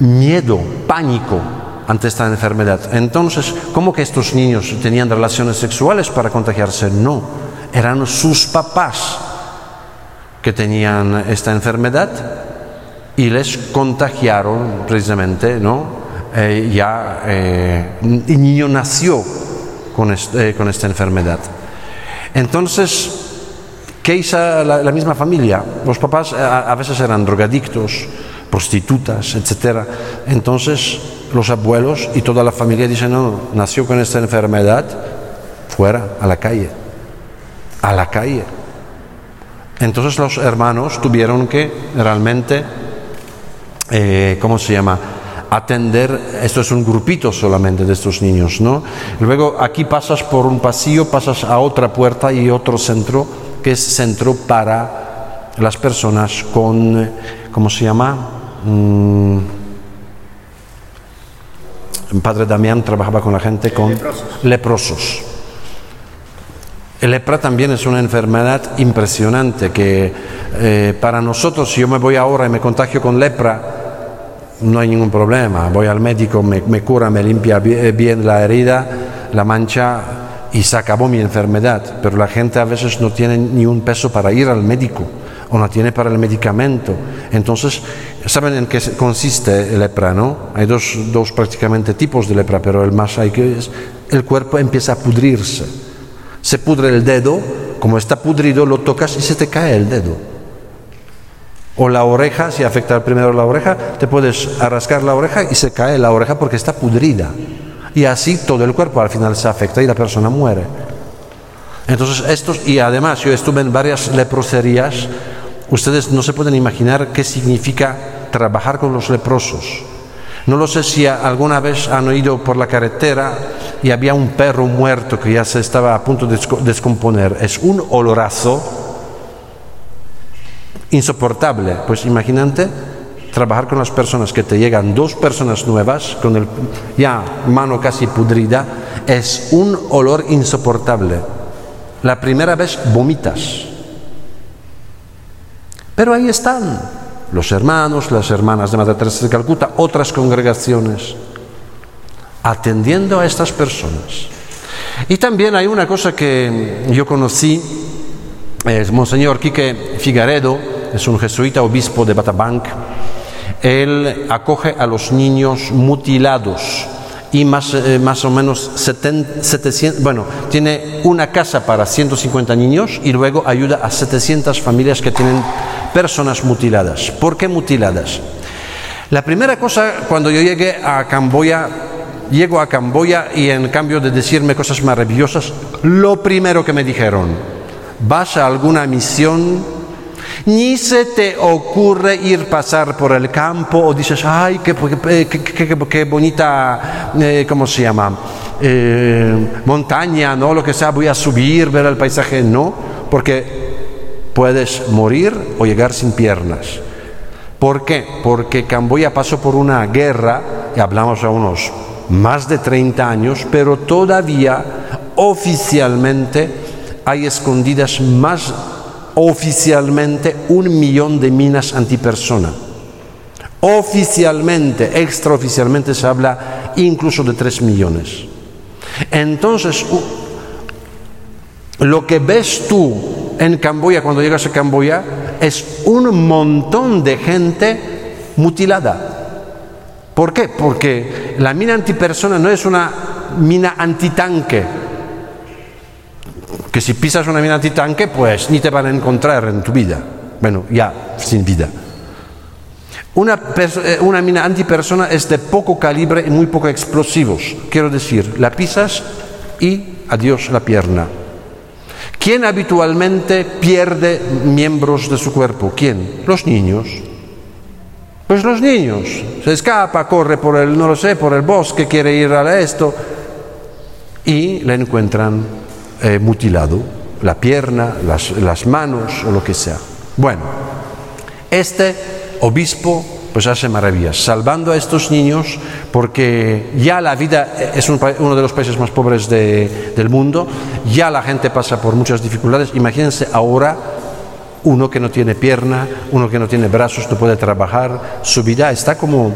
miedo, pánico ante esta enfermedad. Entonces, ¿cómo que estos niños tenían relaciones sexuales para contagiarse? No, eran sus papás que tenían esta enfermedad y les contagiaron precisamente, ¿no? Eh, ya eh, el niño nació con, eh, con esta enfermedad. Entonces, ¿Qué hizo la, misma familia? Los papás eh, a, veces eran drogadictos, prostitutas, etc. Entonces los abuelos y toda la familia dicen, no, nació con esta enfermedad, fuera, a la calle, a la calle. Entonces los hermanos tuvieron que realmente, eh, ¿cómo se llama? Atender, esto es un grupito solamente de estos niños, ¿no? Luego aquí pasas por un pasillo, pasas a otra puerta y otro centro que es centro para las personas con, ¿cómo se llama? Mm, padre Damián trabajaba con la gente con leprosos. El lepra también es una enfermedad impresionante que eh, para nosotros, si yo me voy ahora y me contagio con lepra, no hay ningún problema. Voy al médico, me, cura, me limpia bien la herida, la mancha, y se acabó mi enfermedad, pero la gente a veces no tiene ni un peso para ir al médico o no tiene para el medicamento. Entonces, ¿saben en qué consiste el lepra? No? Hay dos, dos prácticamente tipos de lepra, pero el más hay que es, el cuerpo empieza a pudrirse. Se pudre el dedo, como está pudrido, lo tocas y se te cae el dedo. O la oreja, si afecta primero la oreja, te puedes arrascar la oreja y se cae la oreja porque está pudrida y así todo el cuerpo al final se afecta y la persona muere. Entonces, estos, y además yo estuve en varias leproserías, ustedes no se pueden imaginar qué significa trabajar con los leprosos. No lo sé si alguna vez han oído por la carretera y había un perro muerto que ya se estaba a punto de descomponer. Es un olorazo insoportable. Pues imagínate trabajar con las personas que te llegan dos personas nuevas con el ya mano casi pudrida es un olor insoportable. La primera vez vomitas. Pero ahí están los hermanos, las hermanas de Madre Teresa de Calcuta, otras congregaciones, atendiendo a estas personas. Y también hay una cosa que yo conocí, es Monseñor Quique Figaredo, es un jesuita obispo de Batabanc, él acoge a los niños mutilados y más, eh, más o menos 700, bueno, tiene una casa para 150 niños y luego ayuda a 700 familias que tienen personas mutiladas. ¿Por qué mutiladas? La primera cosa, cuando yo llegué a Camboya, llego a Camboya y en cambio de decirme cosas maravillosas, lo primero que me dijeron, vas a alguna misión ni se te ocurre ir pasar por el campo o dices, ay, qué, qué, qué, bonita, eh, ¿cómo se llama? eh, montaña, no lo que sea, voy a subir, ver el paisaje, no, porque puedes morir o llegar sin piernas. ¿Por qué? Porque Camboya pasó por una guerra, y hablamos a unos más de 30 años, pero todavía oficialmente hay escondidas más oficialmente un millón de minas antipersona. Oficialmente, extraoficialmente se habla incluso de 3 millones. Entonces, lo que ves tú en Camboya cuando llegas a Camboya es un montón de gente mutilada. ¿Por qué? Porque la mina antipersona no es una mina antitanque, que si pisas una mina antitanque, pues ni te van a encontrar en tu vida. Bueno, ya, sin vida. Una, eh, una, mina antipersona es de poco calibre y muy poco explosivos. Quiero decir, la pisas y adiós la pierna. ¿Quién habitualmente pierde miembros de su cuerpo? ¿Quién? Los niños. Pues los niños. Se escapa, corre por el, no lo sé, por el bosque, quiere ir a esto y le encuentran eh, mutilado la pierna, las, las manos o lo que sea. Bueno, este obispo pues hace maravillas, salvando a estos niños porque ya la vida es uno de los países más pobres del mundo, ya la gente pasa por muchas dificultades. Imagínense ahora uno que no tiene pierna, uno que no tiene brazos, no puede trabajar, su vida está como...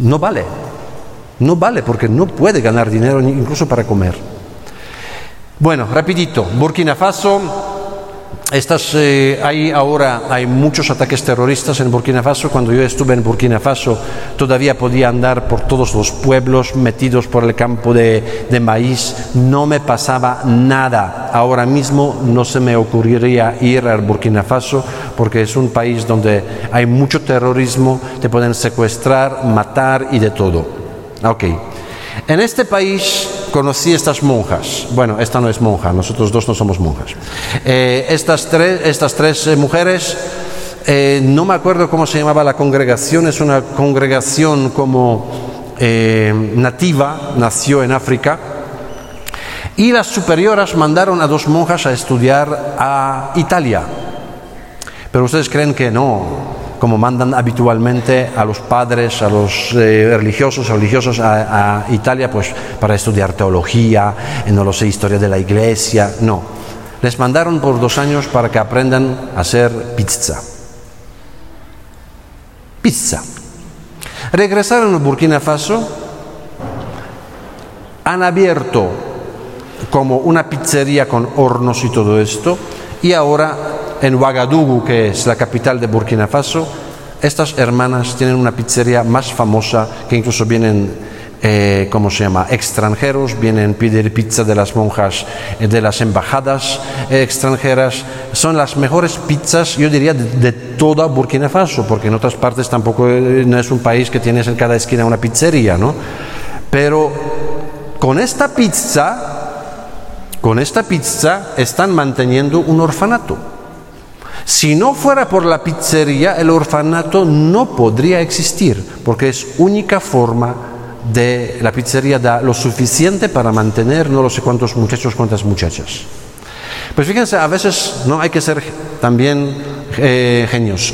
no vale, no vale porque no puede ganar dinero incluso para comer. Bueno, rapidito, Burkina Faso, estas, eh, hay ahora hay muchos ataques terroristas en Burkina Faso. Cuando yo estuve en Burkina Faso todavía podía andar por todos los pueblos metidos por el campo de, de maíz. No me pasaba nada. Ahora mismo no se me ocurriría ir al Burkina Faso porque es un país donde hay mucho terrorismo, te pueden secuestrar, matar y de todo. Ok. En este país conocí estas monjas. Bueno, esta no es monja, nosotros dos no somos monjas. Eh, estas tres, estas tres eh, mujeres, eh, no me acuerdo cómo se llamaba la congregación, es una congregación como nativa, nació en África. Y las superioras mandaron a dos monjas a estudiar a Italia. Pero ustedes creen que no, como mandan habitualmente a los padres, a los eh, religiosos, religiosos a, Italia, pues para estudiar teología, no lo sé, historia de la iglesia, no. Les mandaron por dos años para que aprendan a hacer pizza. Pizza. Regresaron a Burkina Faso, han abierto como una pizzería con hornos y todo esto, y ahora en Ouagadougou, que es la capital de Burkina Faso, estas hermanas tienen una pizzería más famosa que incluso vienen, eh, ¿cómo se llama?, extranjeros, vienen a pedir pizza de las monjas eh, de las embajadas eh, extranjeras. Son las mejores pizzas, yo diría, de, de, toda Burkina Faso, porque en otras partes tampoco no es un país que tienes en cada esquina una pizzería, ¿no? Pero con esta pizza, con esta pizza están manteniendo un orfanato. Si no fuera por la pizzería, el orfanato no podría existir, porque es única forma de la pizzería da lo suficiente para mantener no lo sé cuántos muchachos, cuántas muchachas. Pues fíjense, a veces no hay que ser también eh, genioso.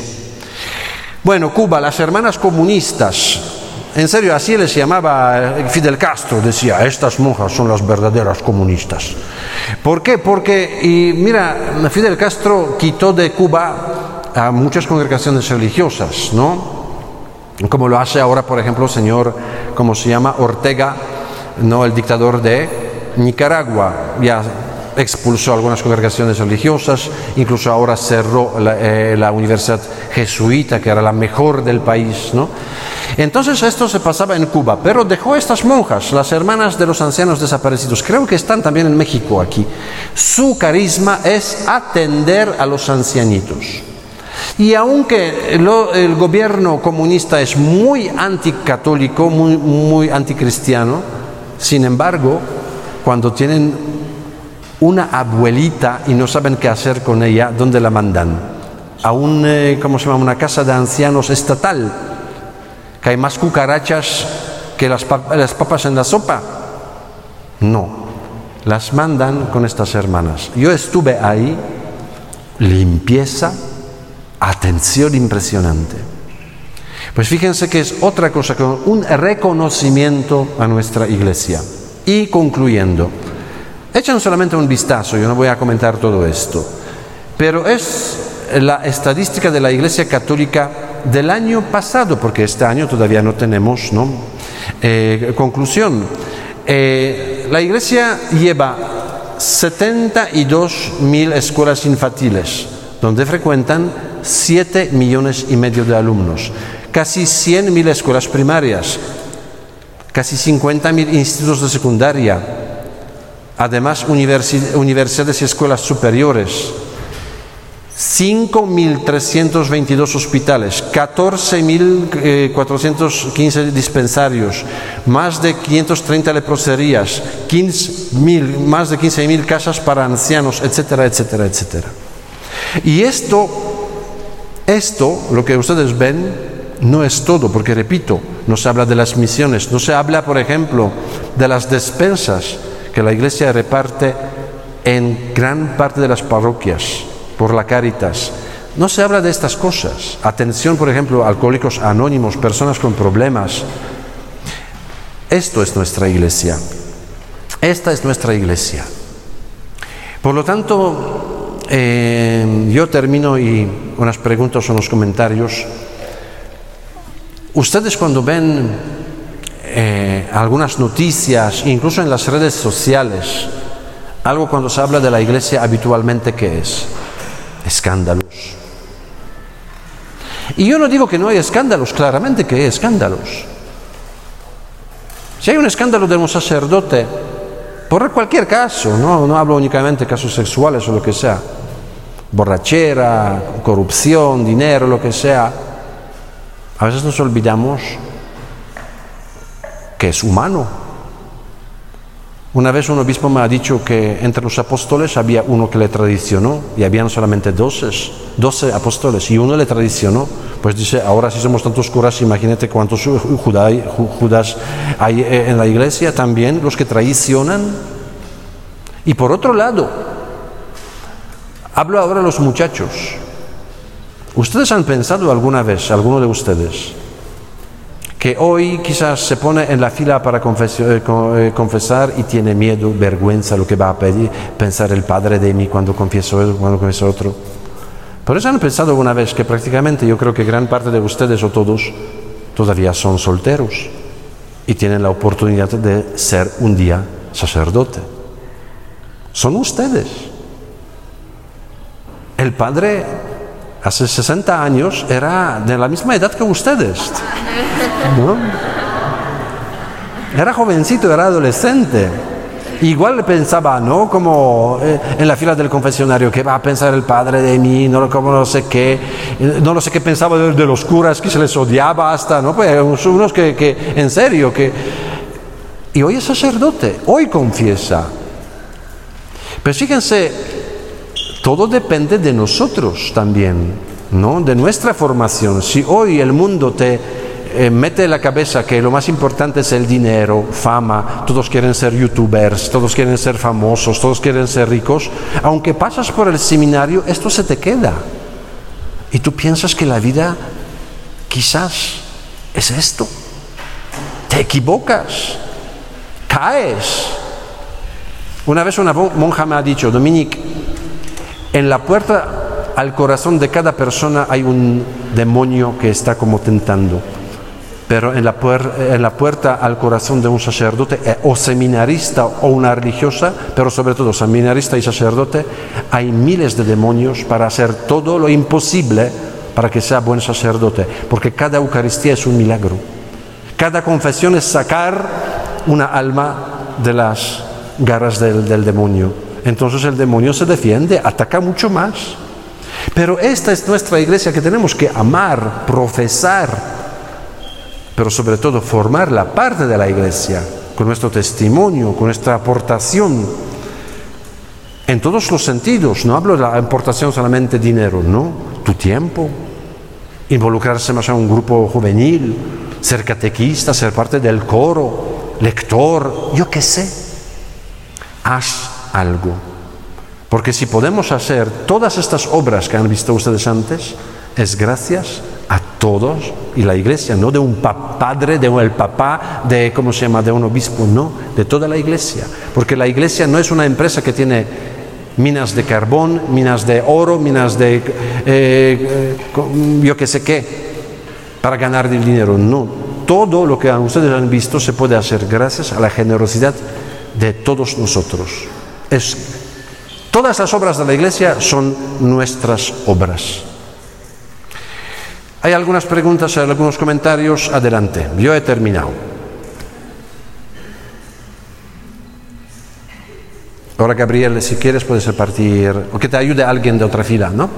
Bueno, Cuba, las hermanas comunistas, en serio, así les llamaba eh, Fidel Castro, decía, estas monjas son las verdaderas comunistas. ¿Por qué? Porque, y mira, Fidel Castro quitó de Cuba a muchas congregaciones religiosas, ¿no? Como lo hace ahora, por ejemplo, el señor, ¿cómo se llama? Ortega, ¿no? El dictador de Nicaragua. Ya expulsó algunas congregaciones religiosas, incluso ahora cerró la, eh, la, universidad jesuita, que era la mejor del país. ¿no? Entonces esto se pasaba en Cuba, pero dejó estas monjas, las hermanas de los ancianos desaparecidos, creo que están también en México aquí. Su carisma es atender a los ancianitos. Y aunque el gobierno comunista es muy anticatólico, muy, muy anticristiano, sin embargo, cuando tienen una abuelita y no saben qué hacer con ella, ¿dónde la mandan? A un, eh, ¿cómo se llama? Una casa de ancianos estatal, que hay más cucarachas que las, las papas en la sopa. No, las mandan con estas hermanas. Yo estuve ahí, limpieza, atención impresionante. Pues fíjense que es otra cosa, un reconocimiento a nuestra iglesia. Y concluyendo, echan solamente un vistazo, yo no voy a comentar todo esto, pero es la estadística de la Iglesia Católica del año pasado, porque este año todavía no tenemos ¿no? Eh, conclusión. Eh, la Iglesia lleva 72 mil escuelas infantiles, donde frecuentan 7 millones y medio de alumnos, casi 100 mil escuelas primarias, casi 50 mil institutos de secundaria, además universidades y escuelas superiores, 5.322 hospitales, 14.415 dispensarios, más de 530 leproserías, 15 más de 15.000 casas para ancianos, etcétera, etcétera, etcétera. Y esto, esto, lo que ustedes ven, no es todo, porque repito, no se habla de las misiones, no se habla, por ejemplo, de las despensas que la Iglesia reparte en gran parte de las parroquias por la Caritas. No se habla de estas cosas. Atención, por ejemplo, alcohólicos anónimos, personas con problemas. Esto es nuestra iglesia. Esta es nuestra iglesia. Por lo tanto, eh, yo termino y unas preguntas o unos comentarios. Ustedes cuando ven eh, algunas noticias, incluso en las redes sociales, algo cuando se habla de la iglesia habitualmente, ¿qué es? escándalos. Y yo no digo que no hay escándalos, claramente que hay escándalos. Si hay un escándalo de un sacerdote, por cualquier caso, no, no hablo únicamente de casos sexuales o lo que sea, borrachera, corrupción, dinero, lo que sea, a veces nos olvidamos que es humano una vez un obispo me ha dicho que entre los apóstoles había uno que le traicionó y habían solamente doce, doce apóstoles y uno le traicionó. Pues dice, ahora si somos tantos curas, imagínate cuántos judas hay eh, en la iglesia también, los que traicionan. Y por otro lado, hablo ahora a los muchachos. ¿Ustedes han pensado alguna vez, alguno de ustedes, que hoy quizás se pone en la fila para eh, eh, confesar y tiene miedo, vergüenza, lo que va a pedir, pensar el Padre de mí cuando confieso eso, cuando confieso otro. Por eso han pensado una vez que prácticamente yo creo que gran parte de ustedes o todos todavía son solteros y tienen la oportunidad de ser un día sacerdote. Son ustedes. El Padre hace 60 años era de la misma edad que ustedes. Era jovencito, era adolescente. Igual pensaba, ¿no? Como eh, en la fila del confesionario, ¿qué va a pensar el padre de mí? No, como no sé qué, no lo sé qué pensaba de, los curas, que se les odiaba hasta, ¿no? Pues unos que, que, en serio, que... Y hoy es sacerdote, hoy confiesa. Pero fíjense, todo depende de nosotros también, ¿no? De nuestra formación. Si hoy el mundo te eh, mete en la cabeza que lo más importante es el dinero, fama, todos quieren ser youtubers, todos quieren ser famosos, todos quieren ser ricos, aunque pasas por el seminario, esto se te queda. Y tú piensas que la vida quizás es esto. Te equivocas, caes. Una vez una monja me ha dicho, Dominique, en la puerta al corazón de cada persona hay un demonio que está como tentando. Pero en la, puerta al corazón de un sacerdote eh, o seminarista o una religiosa, pero sobre todo seminarista y sacerdote, hay miles de demonios para hacer todo lo imposible para que sea buen sacerdote, porque cada Eucaristía es un milagro. Cada confesión es sacar una alma de las garras del demonio entonces el demonio se defiende, ataca mucho más. Pero esta es nuestra iglesia que tenemos que amar, profesar, pero sobre todo formar la parte de la iglesia con nuestro testimonio, con nuestra aportación en todos los sentidos. No hablo de la aportación solamente dinero, no, tu tiempo, involucrarse más en un grupo juvenil, ser catequista, ser parte del coro, lector, yo qué sé. Haz algo. Porque si podemos hacer todas estas obras que han visto ustedes antes, es gracias a todos y la iglesia, no de un padre, de un papá, de cómo se llama, de un obispo, no, de toda la iglesia, porque la iglesia no es una empresa que tiene minas de carbón, minas de oro, minas de eh, yo qué sé qué, para ganar dinero, no, todo lo que ustedes han visto se puede hacer gracias a la generosidad de todos nosotros. Es, todas las obras de la iglesia son nuestras obras. Hay algunas preguntas, algunos comentarios. Adelante, yo he terminado. Ahora, Gabriel, si quieres, puedes repartir, o que te ayude alguien de otra fila, ¿no?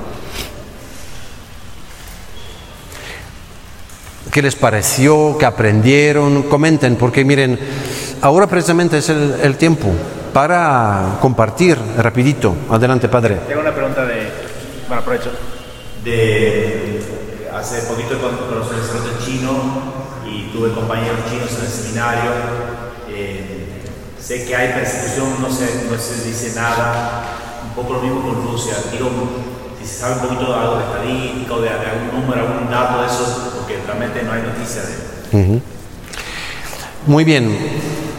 ¿Qué les pareció? ¿Qué aprendieron? Comenten, porque miren, ahora precisamente es el, tiempo para compartir rapidito. Adelante, padre. Tengo una pregunta de, bueno, aprovecho, de hace poquito conocí el sacerdote chino y tuve compañeros chinos en el seminario. Eh, sé que hay persecución, no se, no se dice nada, un poco lo mismo con Rusia. Digo, si se sabe un poquito de algo de estadística o de, algún número, algún dato de eso, porque realmente no hay noticia de Muy bien.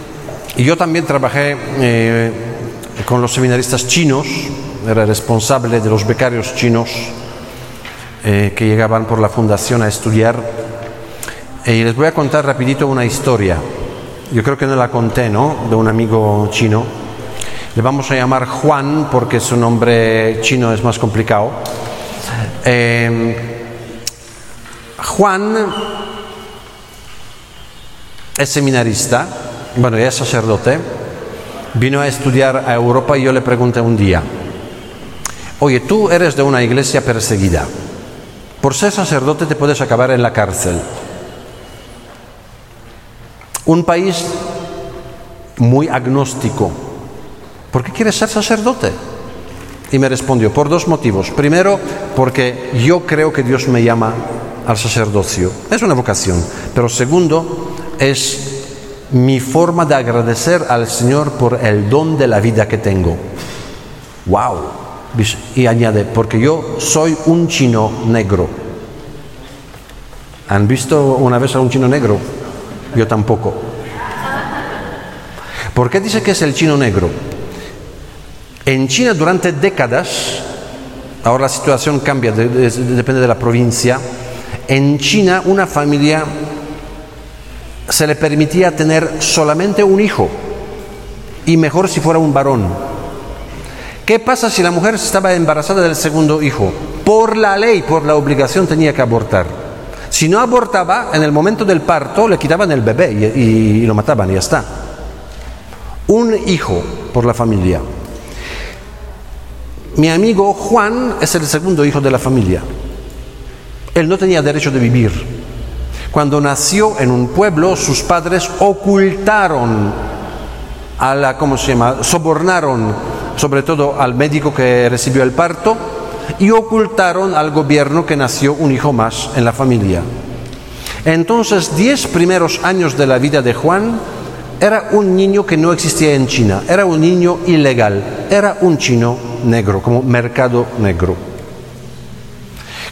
Yo también trabajé eh, con los seminaristas chinos, era responsable de los becarios chinos eh, que llegaban por la fundación a estudiar. Y les voy a contar rapidito una historia. Yo creo que no la conté, ¿no? De un amigo chino. Le vamos a llamar Juan porque su nombre chino es más complicado. Eh, Juan es seminarista, bueno, es sacerdote, vino a estudiar a Europa y yo le pregunté un día, oye, tú eres de una iglesia perseguida, por ser sacerdote te puedes acabar en la cárcel. Un país muy agnóstico. ¿Por qué quieres ser sacerdote? Y me respondió, por dos motivos. Primero, porque yo creo que Dios me llama al sacerdocio. Es una vocación. Pero segundo, es mi forma de agradecer al Señor por el don de la vida que tengo. ¡Wow! Y añade, porque yo soy un chino negro. ¿Han visto una vez a un chino negro? Yo tampoco. ¿Por qué dice que es el chino negro? En China durante décadas, ahora la situación cambia, depende de la provincia, en China una familia se le permitía tener solamente un hijo y mejor si fuera un varón. ¿Qué pasa si la mujer estaba embarazada del segundo hijo? Por la ley, por la obligación tenía que abortar. Si no abortaba, en el momento del parto le quitaban el bebé y, lo mataban y ya está. Un hijo por la familia. Mi amigo Juan es el segundo hijo de la familia. Él no tenía derecho de vivir. Cuando nació en un pueblo, sus padres ocultaron a la, ¿cómo se llama? Sobornaron sobre todo al médico que recibió el parto, y ocultaron al gobierno que nació un hijo más en la familia. Entonces, diez primeros años de la vida de Juan era un niño que no existía en China, era un niño ilegal, era un chino negro, como mercado negro.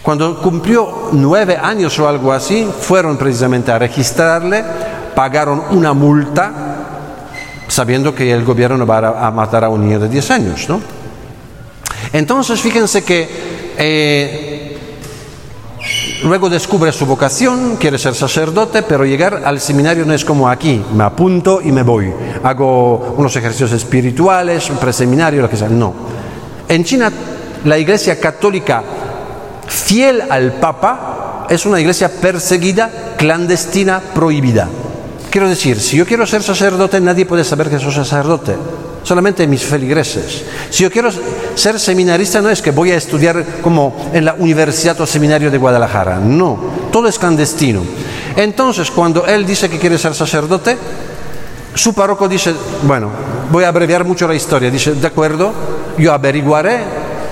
Cuando cumplió nueve años o algo así, fueron precisamente a registrarle, pagaron una multa sabiendo que el gobierno va a matar a un niño de 10 años, ¿no? Entonces, fíjense que eh, luego descubre su vocación, quiere ser sacerdote, pero llegar al seminario no es como aquí, me apunto y me voy, hago unos ejercicios espirituales, un preseminario, lo que sea, no. En China, la iglesia católica fiel al Papa es una iglesia perseguida, clandestina, prohibida. Quiero decir, si yo quiero ser sacerdote, nadie puede saber que soy sacerdote, solamente mis feligreses. Si yo quiero ser seminarista, no es que voy a estudiar como en la Universidad o Seminario de Guadalajara, no, todo es clandestino. Entonces, cuando él dice que quiere ser sacerdote, su párroco dice, bueno, voy a abreviar mucho la historia, dice, de acuerdo, yo averiguaré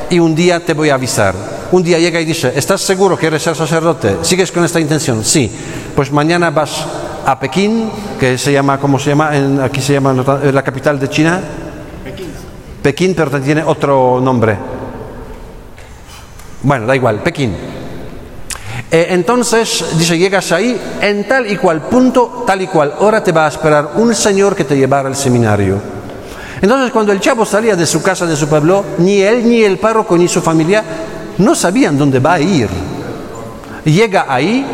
y un día te voy a avisar. Un día llega y dice, ¿estás seguro que eres ser sacerdote? ¿Sigues con esta intención? Sí. Pues mañana vas a Pekín, que se llama, ¿cómo se llama? aquí se llama la capital de China. Pekín. Pekín, pero tiene otro nombre. Bueno, da igual, Pekín. Eh, entonces, dice, llegas ahí, en tal y cual punto, tal y cual hora te va a esperar un señor que te llevará al seminario. Entonces, cuando el chavo salía de su casa, de su pueblo, ni él, ni el párroco, ni su familia no sabían dónde va a ir. Llega ahí,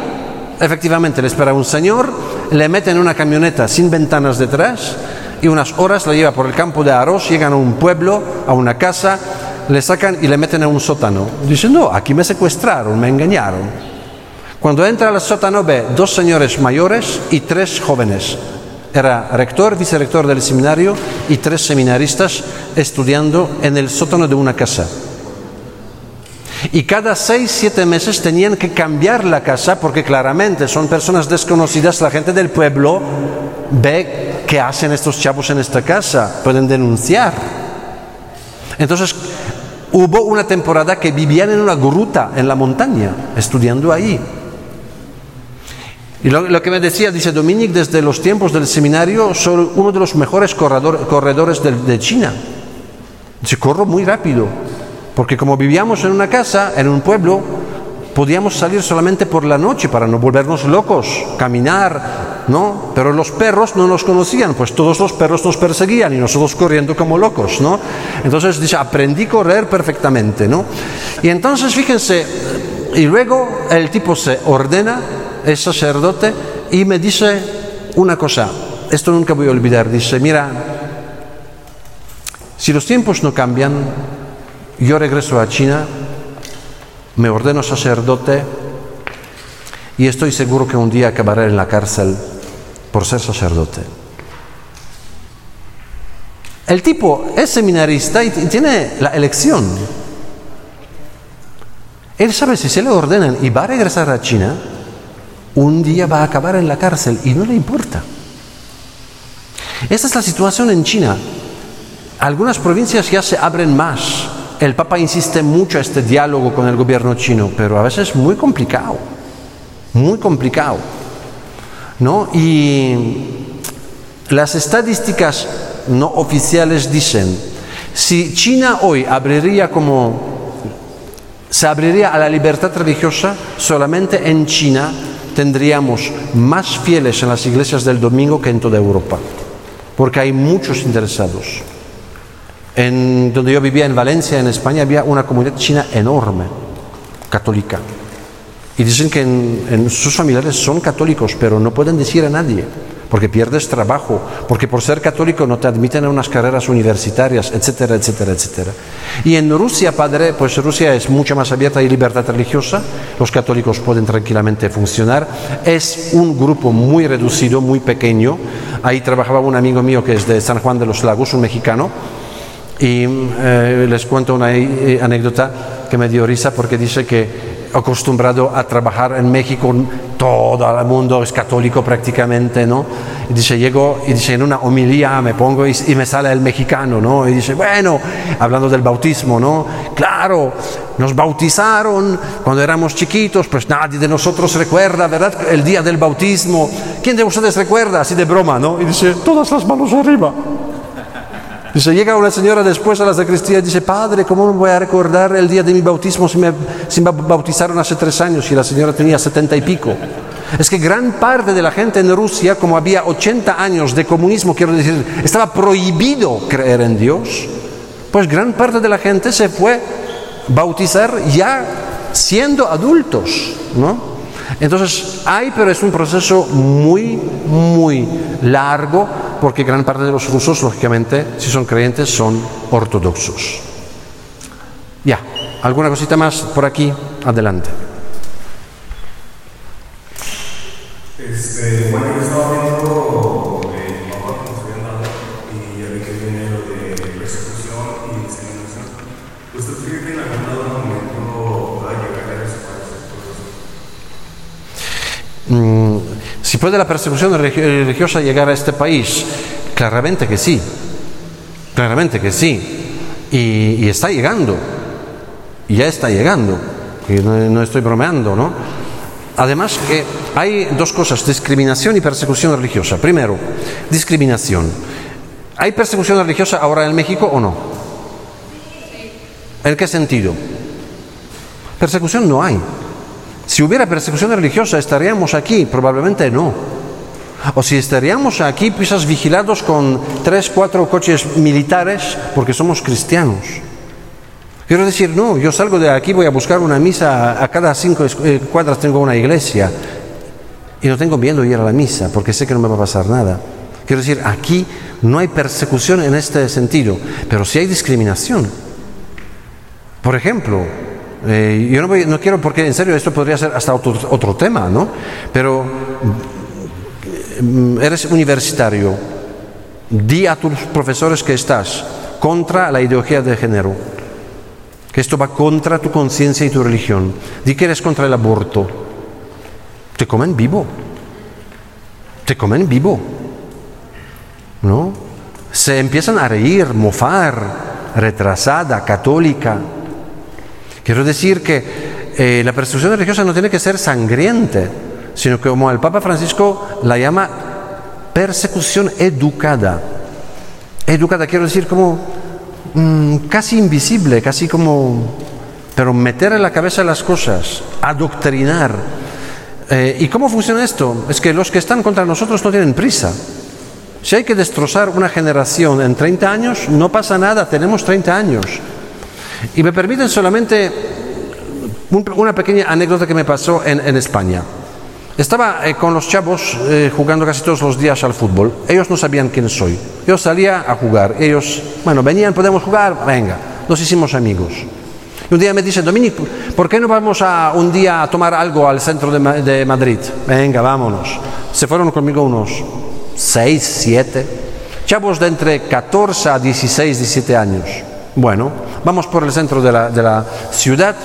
efectivamente le espera un señor, le mete en una camioneta sin ventanas detrás y unas horas la lleva por el campo de arroz, llegan a un pueblo, a una casa, le sacan y le meten en un sótano. Dice, no, aquí me secuestraron, me engañaron. Cuando entra al sótano ve dos señores mayores y tres jóvenes. Era rector, vicerector del seminario y tres seminaristas estudiando en el sótano de una casa. Y cada seis, siete meses tenían que cambiar la casa porque claramente son personas desconocidas. La gente del pueblo ve qué hacen estos chavos en esta casa, pueden denunciar. Entonces hubo una temporada que vivían en una gruta en la montaña, estudiando ahí. Y lo, que me decía, dice Dominic, desde los tiempos del seminario, soy uno de los mejores corredores de, China. Dice, corro muy rápido, porque como vivíamos en una casa, en un pueblo, podíamos salir solamente por la noche para no volvernos locos, caminar, ¿no? Pero los perros no nos conocían, pues todos los perros nos perseguían y nosotros corriendo como locos, ¿no? Entonces dice, aprendí a correr perfectamente, ¿no? Y entonces fíjense, y luego el tipo se ordena es sacerdote y me dice una cosa, esto nunca voy a olvidar, dice, mira, si los tiempos no cambian, yo regreso a China, me ordeno sacerdote y estoy seguro que un día acabaré en la cárcel por ser sacerdote. El tipo es seminarista y tiene la elección. Él sabe si se le ordenan y va a regresar a China, un día va a acabar en la cárcel y no le importa. Esta es la situación en China. Algunas provincias ya se abren más. El Papa insiste mucho a este diálogo con el gobierno chino, pero a veces es muy complicado, muy complicado. ¿no? Y las estadísticas no oficiales dicen, si China hoy abriría como se abriría a la libertad religiosa solamente en China tendríamos más fieles en las iglesias del domingo que en toda Europa, porque hay muchos interesados. En donde yo vivía en Valencia, en España, había una comunidad china enorme, católica. Y dicen que en sus familiares son católicos, pero no pueden decir a nadie porque pierdes trabajo, porque por ser católico no te admiten a unas carreras universitarias, etcétera, etcétera, etcétera. Y en Rusia, padre, pues Rusia es mucho más abierta y libertad religiosa, los católicos pueden tranquilamente funcionar, es un grupo muy reducido, muy pequeño, ahí trabajaba un amigo mío que es de San Juan de los Lagos, un mexicano, y eh, les cuento una eh, anécdota que me dio risa porque dice que acostumbrado a trabajar en México, todo el mundo es católico prácticamente, ¿no? Y dice, llego y dice, en una homilía me pongo y, me sale el mexicano, ¿no? Y dice, bueno, hablando del bautismo, ¿no? Claro, nos bautizaron cuando éramos chiquitos, pues nadie de nosotros recuerda, ¿verdad? El día del bautismo. ¿Quién de ustedes recuerda? Así de broma, ¿no? Y dice, todas las manos arriba. Dice, llega una señora después a la sacristía y dice, padre, ¿cómo me voy a recordar el día de mi bautismo si me, si me bautizaron hace tres años y la señora tenía setenta y pico? Es que gran parte de la gente en Rusia, como había 80 años de comunismo, quiero decir, estaba prohibido creer en Dios, pues gran parte de la gente se fue bautizar ya siendo adultos, ¿no? Entonces hay, pero es un proceso muy, muy largo, porque gran parte de los rusos, lógicamente, si son creyentes, son ortodoxos. Ya, ¿alguna cosita más por aquí? Adelante. Este, bueno, puede la persecución religiosa llegar a este país, claramente que sí, claramente que sí, y, está llegando, ya está llegando. y no, no estoy bromeando, ¿no? Además que hay dos cosas, discriminación y persecución religiosa. Primero, discriminación. ¿Hay persecución religiosa ahora en México o no? ¿En qué sentido? Persecución no hay. Si hubiera persecución religiosa, ¿estaríamos aquí? Probablemente no. O si estaríamos aquí, quizás vigilados con tres, cuatro coches militares porque somos cristianos. Quiero decir, no, yo salgo de aquí, voy a buscar una misa, a cada cinco eh, cuadras tengo una iglesia y no tengo miedo de ir a la misa porque sé que no me va a pasar nada. Quiero decir, aquí no hay persecución en este sentido, pero sí hay discriminación. Por ejemplo, eh, yo no, no, quiero, porque en serio esto podría ser hasta otro, otro tema, ¿no? Pero mm, eres universitario, di a tus profesores que estás contra la ideología de género que esto va contra tu conciencia y tu religión. Di que eres contra el aborto. Te comen vivo. Te comen vivo. ¿No? Se empiezan a reír, mofar, retrasada, católica. Quiero decir que eh, la persecución religiosa no tiene que ser sangriente, sino que como el Papa Francisco la llama persecución educada. Educada quiero decir como Mm, casi invisible, casi como... Pero meter en la cabeza las cosas, adoctrinar. Eh, ¿Y cómo funciona esto? Es que los que están contra nosotros no tienen prisa. Si hay que destrozar una generación en 30 años, no pasa nada, tenemos 30 años. Y me permiten solamente una pequeña anécdota que me pasó en, en España. Estaba eh, con los chavos eh, jugando casi todos los días al fútbol. Ellos no sabían quién soy. Yo salía a jugar. Ellos, bueno, venían, podemos jugar, venga. Nos hicimos amigos. Y un día me dice, Dominic, ¿por qué no vamos a un día a tomar algo al centro de, de Madrid? Venga, vámonos. Se fueron conmigo unos seis, siete. Chavos de entre 14 a 16, 17 años. Bueno, vamos por el centro de la, ciudad,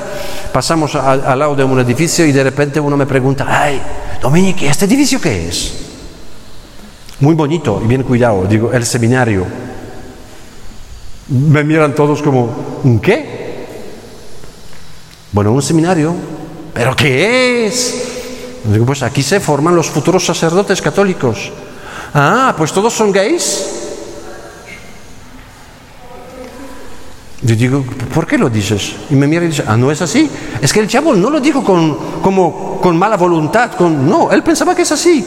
pasamos al lado de un edificio y de repente uno me pregunta, ay, Dominique, ¿este edificio qué es? Muy bonito y bien cuidado, digo, el seminario. Me miran todos como, ¿un qué? Bueno, un seminario, ¿pero qué es? Digo, pues aquí se forman los futuros sacerdotes católicos. Ah, pues todos son gays. Yo digo, ¿por qué lo dices? Y me mira y dice, ah, no es así. Es que el chavo no lo dijo con, como, con mala voluntad, con, no, él pensaba que es así.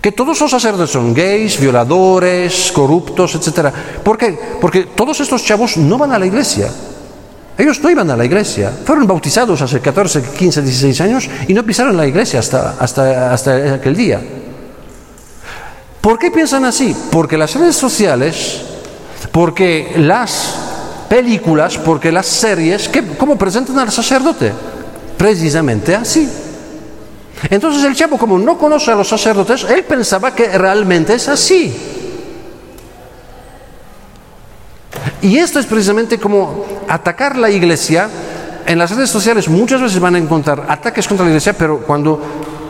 Que todos los sacerdotes son gays, violadores, corruptos, etc. ¿Por qué? Porque todos estos chavos no van a la iglesia. Ellos no iban a la iglesia. Fueron bautizados hace 14, 15, 16 años y no pisaron la iglesia hasta, hasta, hasta aquel día. ¿Por qué piensan así? Porque las redes sociales porque las películas, porque las series, ¿cómo presentan al sacerdote? Precisamente así. Entonces el chavo, como no conoce a los sacerdotes, él pensaba que realmente es así. Y esto es precisamente como atacar la iglesia. En las redes sociales muchas veces van a encontrar ataques contra la iglesia, pero cuando,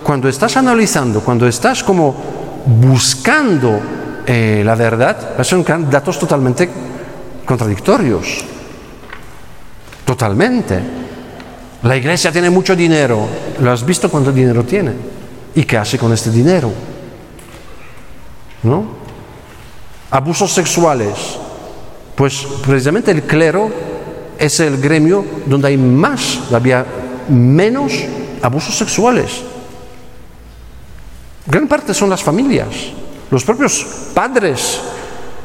cuando estás analizando, cuando estás como buscando eh, la verdad, son datos totalmente contradictorios. Totalmente. La iglesia tiene mucho dinero. ¿Lo has visto cuánto dinero tiene? ¿Y qué hace con este dinero? ¿No? Abusos sexuales. Pues precisamente el clero es el gremio donde hay más, había menos abusos sexuales. Gran parte son las familias los propios padres,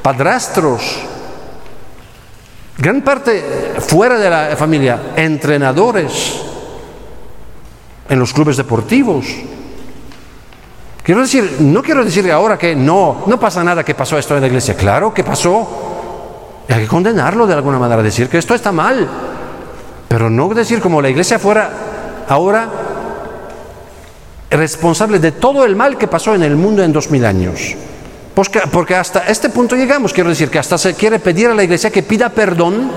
padrastros, gran parte fuera de la familia, entrenadores en los clubes deportivos. Quiero decir, no quiero decir ahora que no, no pasa nada que pasó esto en la iglesia. Claro que pasó. hay que condenarlo de alguna manera, decir que esto está mal. Pero no decir como la iglesia fuera ahora responsable de todo el mal que pasó en el mundo en dos mil años. Porque, porque hasta este punto llegamos, quiero decir que hasta se quiere pedir a la iglesia que pida perdón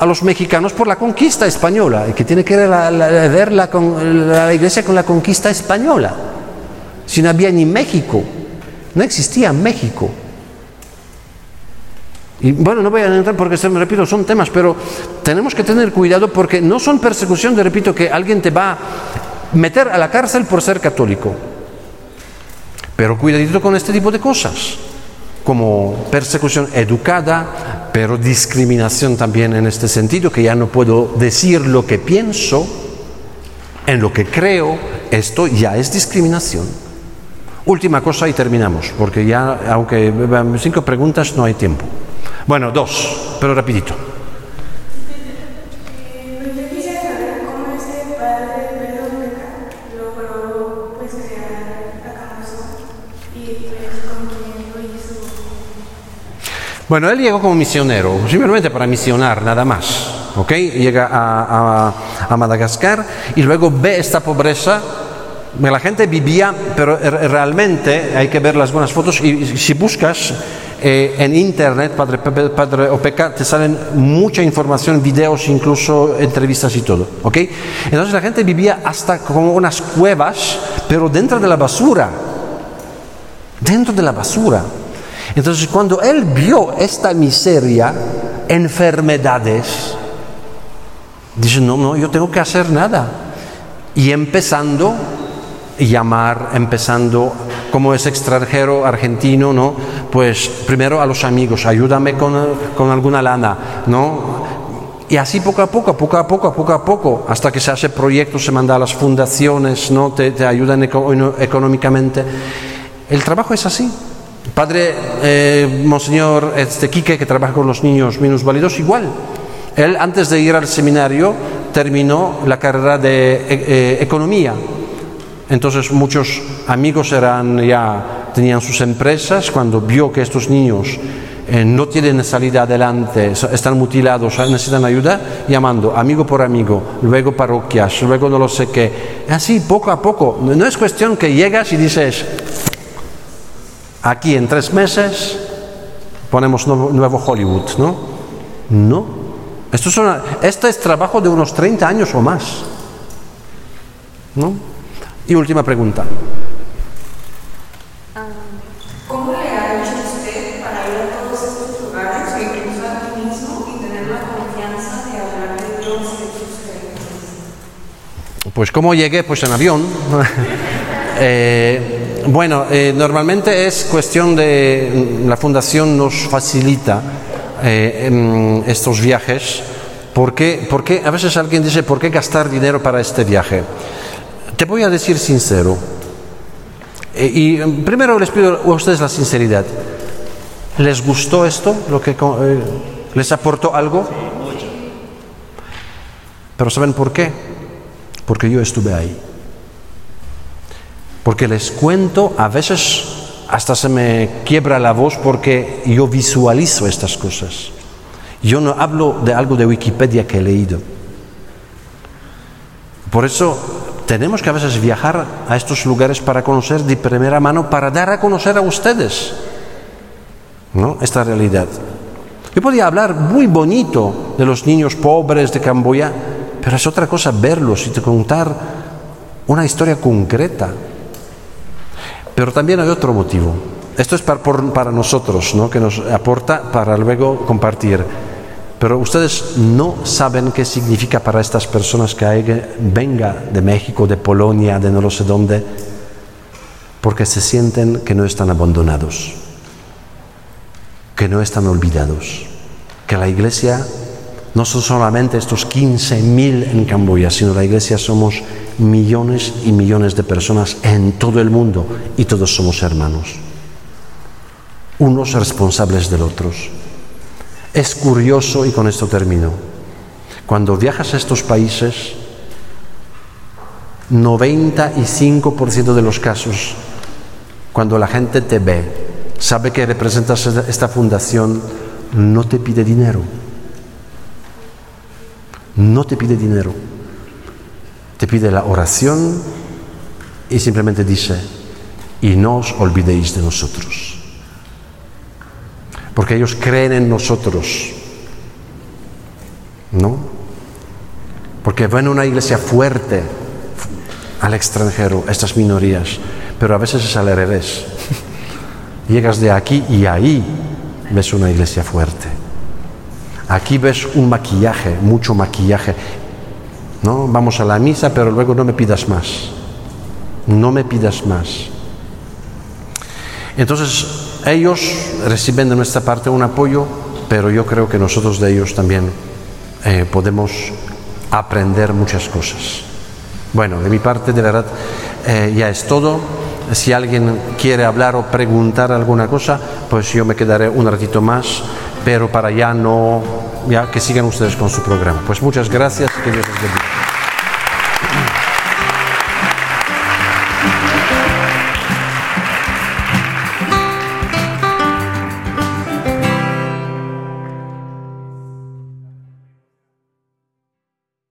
a los mexicanos por la conquista española y que tiene que ver la, con, la iglesia con la conquista española. Si no había ni México, no existía México. Y bueno, no voy a entrar porque, me repito, son temas, pero tenemos que tener cuidado porque no son persecución, repito, que alguien te va meter a la cárcel por ser católico. Pero cuidadito con este tipo de cosas, como persecución educada, pero discriminación también en este sentido, que ya no puedo decir lo que pienso, en lo que creo, esto ya es discriminación. Última cosa y terminamos, porque ya, aunque cinco preguntas, no hay tiempo. Bueno, dos, pero rapidito. Bueno, él llegó como misionero, simplemente para misionar, nada más. ¿Ok? Llega a, Madagascar y luego ve esta pobreza. La gente vivía, pero realmente hay que ver las buenas fotos y si buscas eh, en internet, Padre, Padre te salen mucha información, videos, incluso entrevistas y todo. ¿Ok? Entonces la gente vivía hasta como unas cuevas, pero dentro de la basura. Dentro de la basura. Entonces cuando él vio esta miseria, enfermedades, dice, no, no, yo tengo que hacer nada. Y empezando llamar, empezando como es extranjero argentino, ¿no? Pues primero a los amigos, ayúdame con, alguna lana, ¿no? Y así poco a poco, poco a poco, poco a poco, hasta que se hace proyectos, se manda a las fundaciones, ¿no? Te, ayudan económicamente. El trabajo es así. Padre eh, Monseñor este, Quique, que trabaja con los niños minusválidos, igual. Él, antes de ir al seminario, terminó la carrera de eh, eh, economía. Entonces, muchos amigos eran ya, tenían sus empresas. Cuando vio que estos niños no tienen salida adelante, están mutilados, necesitan ayuda, llamando amigo por amigo, luego parroquias, luego no lo sé qué. Así, poco a poco. No es cuestión que llegas y dices, aquí en tres meses ponemos nuevo, Hollywood, ¿no? No. Esto es, esto es trabajo de unos 30 años o más. ¿No? Y última pregunta. ¿Cómo le ha hecho usted para ir a todos estos lugares, incluso aquí mismo, y tener la confianza de hablar de Dios de ustedes? Pues cómo llegué, pues en avión. [laughs] eh, bueno, eh, normalmente es cuestión de la fundación nos facilita eh, estos viajes porque, porque a veces alguien dice ¿por qué gastar dinero para este viaje? Te voy a decir sincero eh, y primero les pido a ustedes la sinceridad. ¿Les gustó esto? ¿Lo que les aportó algo? Pero ¿saben por qué? Porque yo estuve ahí. Porque les cuento, a veces hasta se me quiebra la voz porque yo visualizo estas cosas. Yo no hablo de algo de Wikipedia que he leído. Por eso tenemos que a veces viajar a estos lugares para conocer de primera mano, para dar a conocer a ustedes ¿no? esta realidad. Yo podía hablar muy bonito de los niños pobres de Camboya, pero es otra cosa verlos y contar una historia concreta. Pero también hay otro motivo. Esto es para, nosotros, ¿no? que nos aporta para luego compartir. Pero ustedes no saben qué significa para estas personas que venga de México, de Polonia, de no lo sé dónde, porque se sienten que no están abandonados, que no están olvidados, que la iglesia no son solamente estos 15.000 en Camboya, sino la iglesia somos millones y millones de personas en todo el mundo y todos somos hermanos, unos responsables del otros. Es curioso, y con esto termino, cuando viajas a estos países, 95% de los casos, cuando la gente te ve, sabe que representas esta fundación, no te pide dinero. No te pide dinero te pide la oración y simplemente dice, y no os olvidéis de nosotros. Porque ellos creen en nosotros, ¿no? Porque ven una iglesia fuerte al extranjero, estas minorías, pero a veces es al revés. [laughs] Llegas de aquí y ahí ves una iglesia fuerte. Aquí ves un maquillaje, mucho maquillaje. ¿no? Vamos a la misa, pero luego no me pidas más. No me pidas más. Entonces, ellos reciben de nuestra parte un apoyo, pero yo creo que nosotros de ellos también eh, podemos aprender muchas cosas. Bueno, de mi parte, de verdad, eh, ya es todo. Si alguien quiere hablar o preguntar alguna cosa, pues yo me quedaré un ratito más, pero para ya no, ya que sigan ustedes con su programa. Pues muchas gracias, que Dios les bendiga.